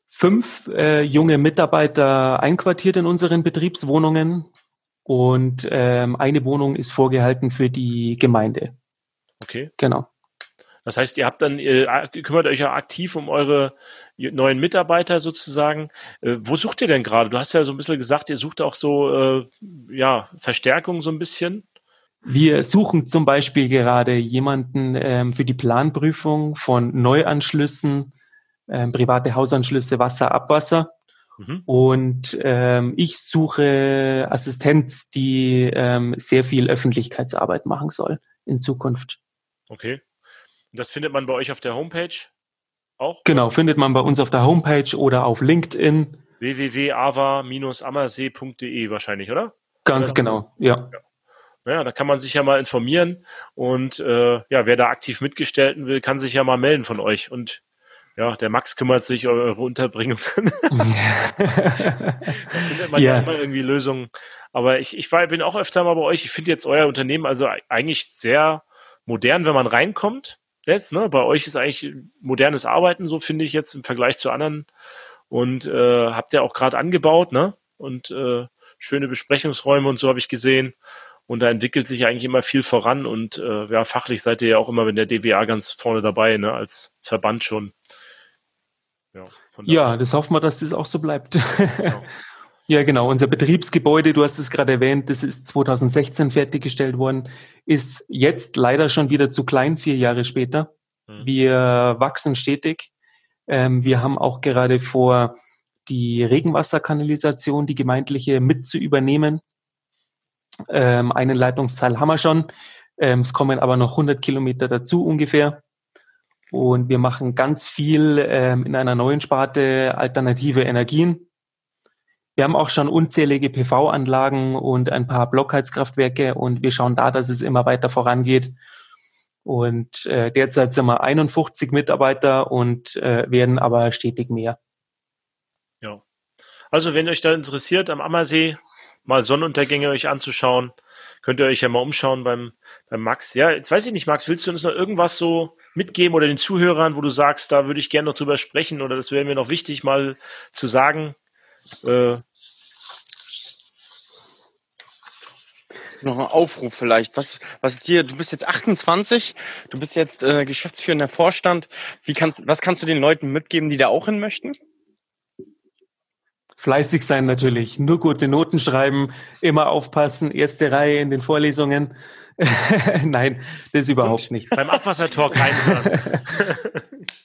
fünf äh, junge Mitarbeiter einquartiert in unseren Betriebswohnungen. Und ähm, eine Wohnung ist vorgehalten für die Gemeinde. Okay. Genau. Das heißt, ihr habt dann, ihr kümmert euch ja aktiv um eure neuen Mitarbeiter sozusagen. Äh, wo sucht ihr denn gerade? Du hast ja so ein bisschen gesagt, ihr sucht auch so äh, ja, Verstärkung so ein bisschen. Wir suchen zum Beispiel gerade jemanden ähm, für die Planprüfung von Neuanschlüssen, ähm, private Hausanschlüsse, Wasser, Abwasser. Mhm. Und ähm, ich suche Assistenz, die ähm, sehr viel Öffentlichkeitsarbeit machen soll in Zukunft. Okay. Das findet man bei euch auf der Homepage auch? Genau, findet man bei uns auf der Homepage oder auf LinkedIn. www.ava-ammersee.de wahrscheinlich, oder? Ganz oder? genau, ja. ja. Ja, da kann man sich ja mal informieren und äh, ja, wer da aktiv mitgestalten will, kann sich ja mal melden von euch. Und ja, der Max kümmert sich um eure Unterbringung. da findet man ja. ja. immer irgendwie Lösungen. Aber ich, ich war, bin auch öfter mal bei euch. Ich finde jetzt euer Unternehmen also eigentlich sehr modern, wenn man reinkommt. Jetzt, ne? Bei euch ist eigentlich modernes Arbeiten, so finde ich jetzt im Vergleich zu anderen. Und äh, habt ihr auch gerade angebaut, ne? Und äh, schöne Besprechungsräume und so habe ich gesehen. Und da entwickelt sich eigentlich immer viel voran und äh, ja, fachlich seid ihr ja auch immer mit der DWA ganz vorne dabei, ne, als Verband schon. Ja, ja, das hoffen wir, dass das auch so bleibt. Genau. ja, genau. Unser Betriebsgebäude, du hast es gerade erwähnt, das ist 2016 fertiggestellt worden, ist jetzt leider schon wieder zu klein, vier Jahre später. Mhm. Wir wachsen stetig. Ähm, wir haben auch gerade vor, die Regenwasserkanalisation, die gemeindliche, mit zu übernehmen. Ähm, einen Leitungsteil haben wir schon. Ähm, es kommen aber noch 100 Kilometer dazu ungefähr. Und wir machen ganz viel ähm, in einer neuen Sparte alternative Energien. Wir haben auch schon unzählige PV-Anlagen und ein paar Blockheizkraftwerke und wir schauen da, dass es immer weiter vorangeht. Und äh, derzeit sind wir 51 Mitarbeiter und äh, werden aber stetig mehr. Ja. Also wenn euch da interessiert, am Ammersee mal Sonnenuntergänge euch anzuschauen, könnt ihr euch ja mal umschauen beim, beim Max. Ja, jetzt weiß ich nicht, Max, willst du uns noch irgendwas so mitgeben oder den Zuhörern, wo du sagst, da würde ich gerne noch drüber sprechen oder das wäre mir noch wichtig, mal zu sagen? Äh, noch ein Aufruf vielleicht. Was, was dir, du bist jetzt 28, du bist jetzt äh, geschäftsführender Vorstand. Wie kannst, was kannst du den Leuten mitgeben, die da auch hin möchten? Fleißig sein natürlich, nur gute Noten schreiben, immer aufpassen, erste Reihe in den Vorlesungen. Nein, das überhaupt und nicht. Beim Abwassertalk reinhören.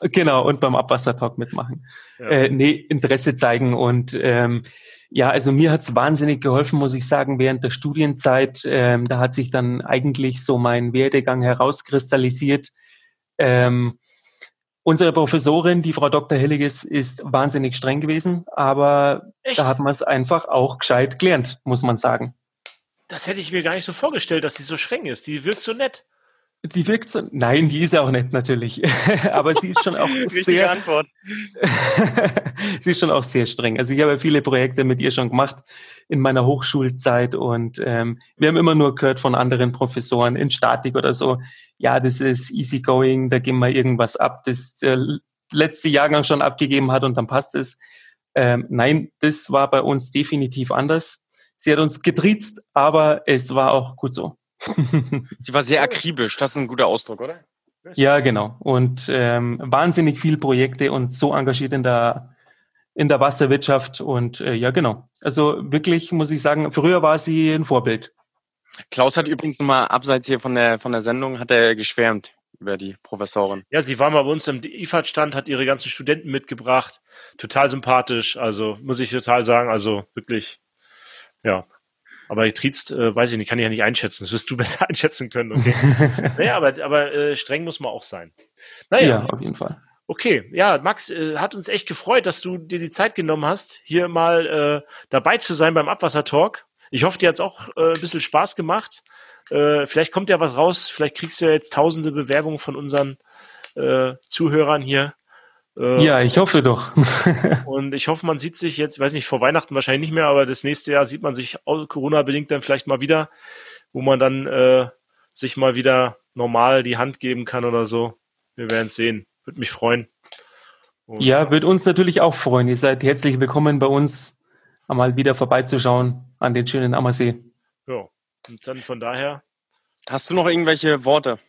genau, und beim Abwassertalk mitmachen. Ja. Äh, nee, Interesse zeigen und ähm, ja, also mir hat's wahnsinnig geholfen, muss ich sagen, während der Studienzeit. Ähm, da hat sich dann eigentlich so mein Werdegang herauskristallisiert. Ähm, unsere Professorin, die Frau Dr. Hilliges, ist wahnsinnig streng gewesen, aber Echt? da hat man es einfach auch gescheit gelernt, muss man sagen. Das hätte ich mir gar nicht so vorgestellt, dass sie so streng ist. Die wirkt so nett. Die wirkt so, nein, die ist auch nett natürlich, aber sie ist schon auch sehr, Antwort. sie ist schon auch sehr streng. Also ich habe viele Projekte mit ihr schon gemacht in meiner Hochschulzeit und ähm, wir haben immer nur gehört von anderen Professoren in Statik oder so, ja, das ist easygoing, da gehen wir irgendwas ab, das der letzte Jahrgang schon abgegeben hat und dann passt es. Ähm, nein, das war bei uns definitiv anders. Sie hat uns getriezt, aber es war auch gut so. Sie war sehr akribisch, das ist ein guter Ausdruck, oder? Ja, genau. Und ähm, wahnsinnig viele Projekte und so engagiert in der in der Wasserwirtschaft und äh, ja, genau. Also wirklich muss ich sagen, früher war sie ein Vorbild. Klaus hat übrigens nochmal abseits hier von der von der Sendung hat er geschwärmt über die Professorin. Ja, sie war mal bei uns im IFAD-Stand, hat ihre ganzen Studenten mitgebracht. Total sympathisch, also muss ich total sagen, also wirklich, ja, aber getriezt, äh, weiß ich nicht, kann ich ja nicht einschätzen. Das wirst du besser einschätzen können. Okay. naja, aber, aber äh, streng muss man auch sein. Naja. Ja, auf jeden Fall. Okay, ja, Max, äh, hat uns echt gefreut, dass du dir die Zeit genommen hast, hier mal äh, dabei zu sein beim Abwassertalk. Ich hoffe, dir hat's auch äh, ein bisschen Spaß gemacht. Äh, vielleicht kommt ja was raus, vielleicht kriegst du ja jetzt tausende Bewerbungen von unseren äh, Zuhörern hier. Äh, ja, ich hoffe doch. und ich hoffe, man sieht sich jetzt, ich weiß nicht, vor Weihnachten wahrscheinlich nicht mehr, aber das nächste Jahr sieht man sich Corona-bedingt dann vielleicht mal wieder, wo man dann äh, sich mal wieder normal die Hand geben kann oder so. Wir werden es sehen. Würde mich freuen. Und ja, wird uns natürlich auch freuen. Ihr seid herzlich willkommen bei uns, einmal wieder vorbeizuschauen an den schönen Ammersee. Ja, und dann von daher. Hast du noch irgendwelche Worte?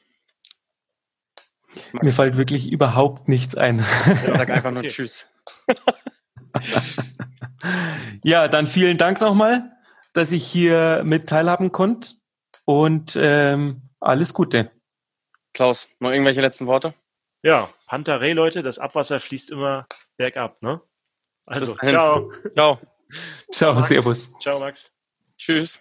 Max. Mir fällt wirklich überhaupt nichts ein. Ja, sag einfach nur okay. Tschüss. ja, dann vielen Dank nochmal, dass ich hier mit teilhaben konnte und ähm, alles Gute. Klaus, noch irgendwelche letzten Worte? Ja, Pantarei, Leute, das Abwasser fließt immer bergab, ne? Also, ciao. Ciao. Ciao, Servus. Ciao, Max. Tschüss.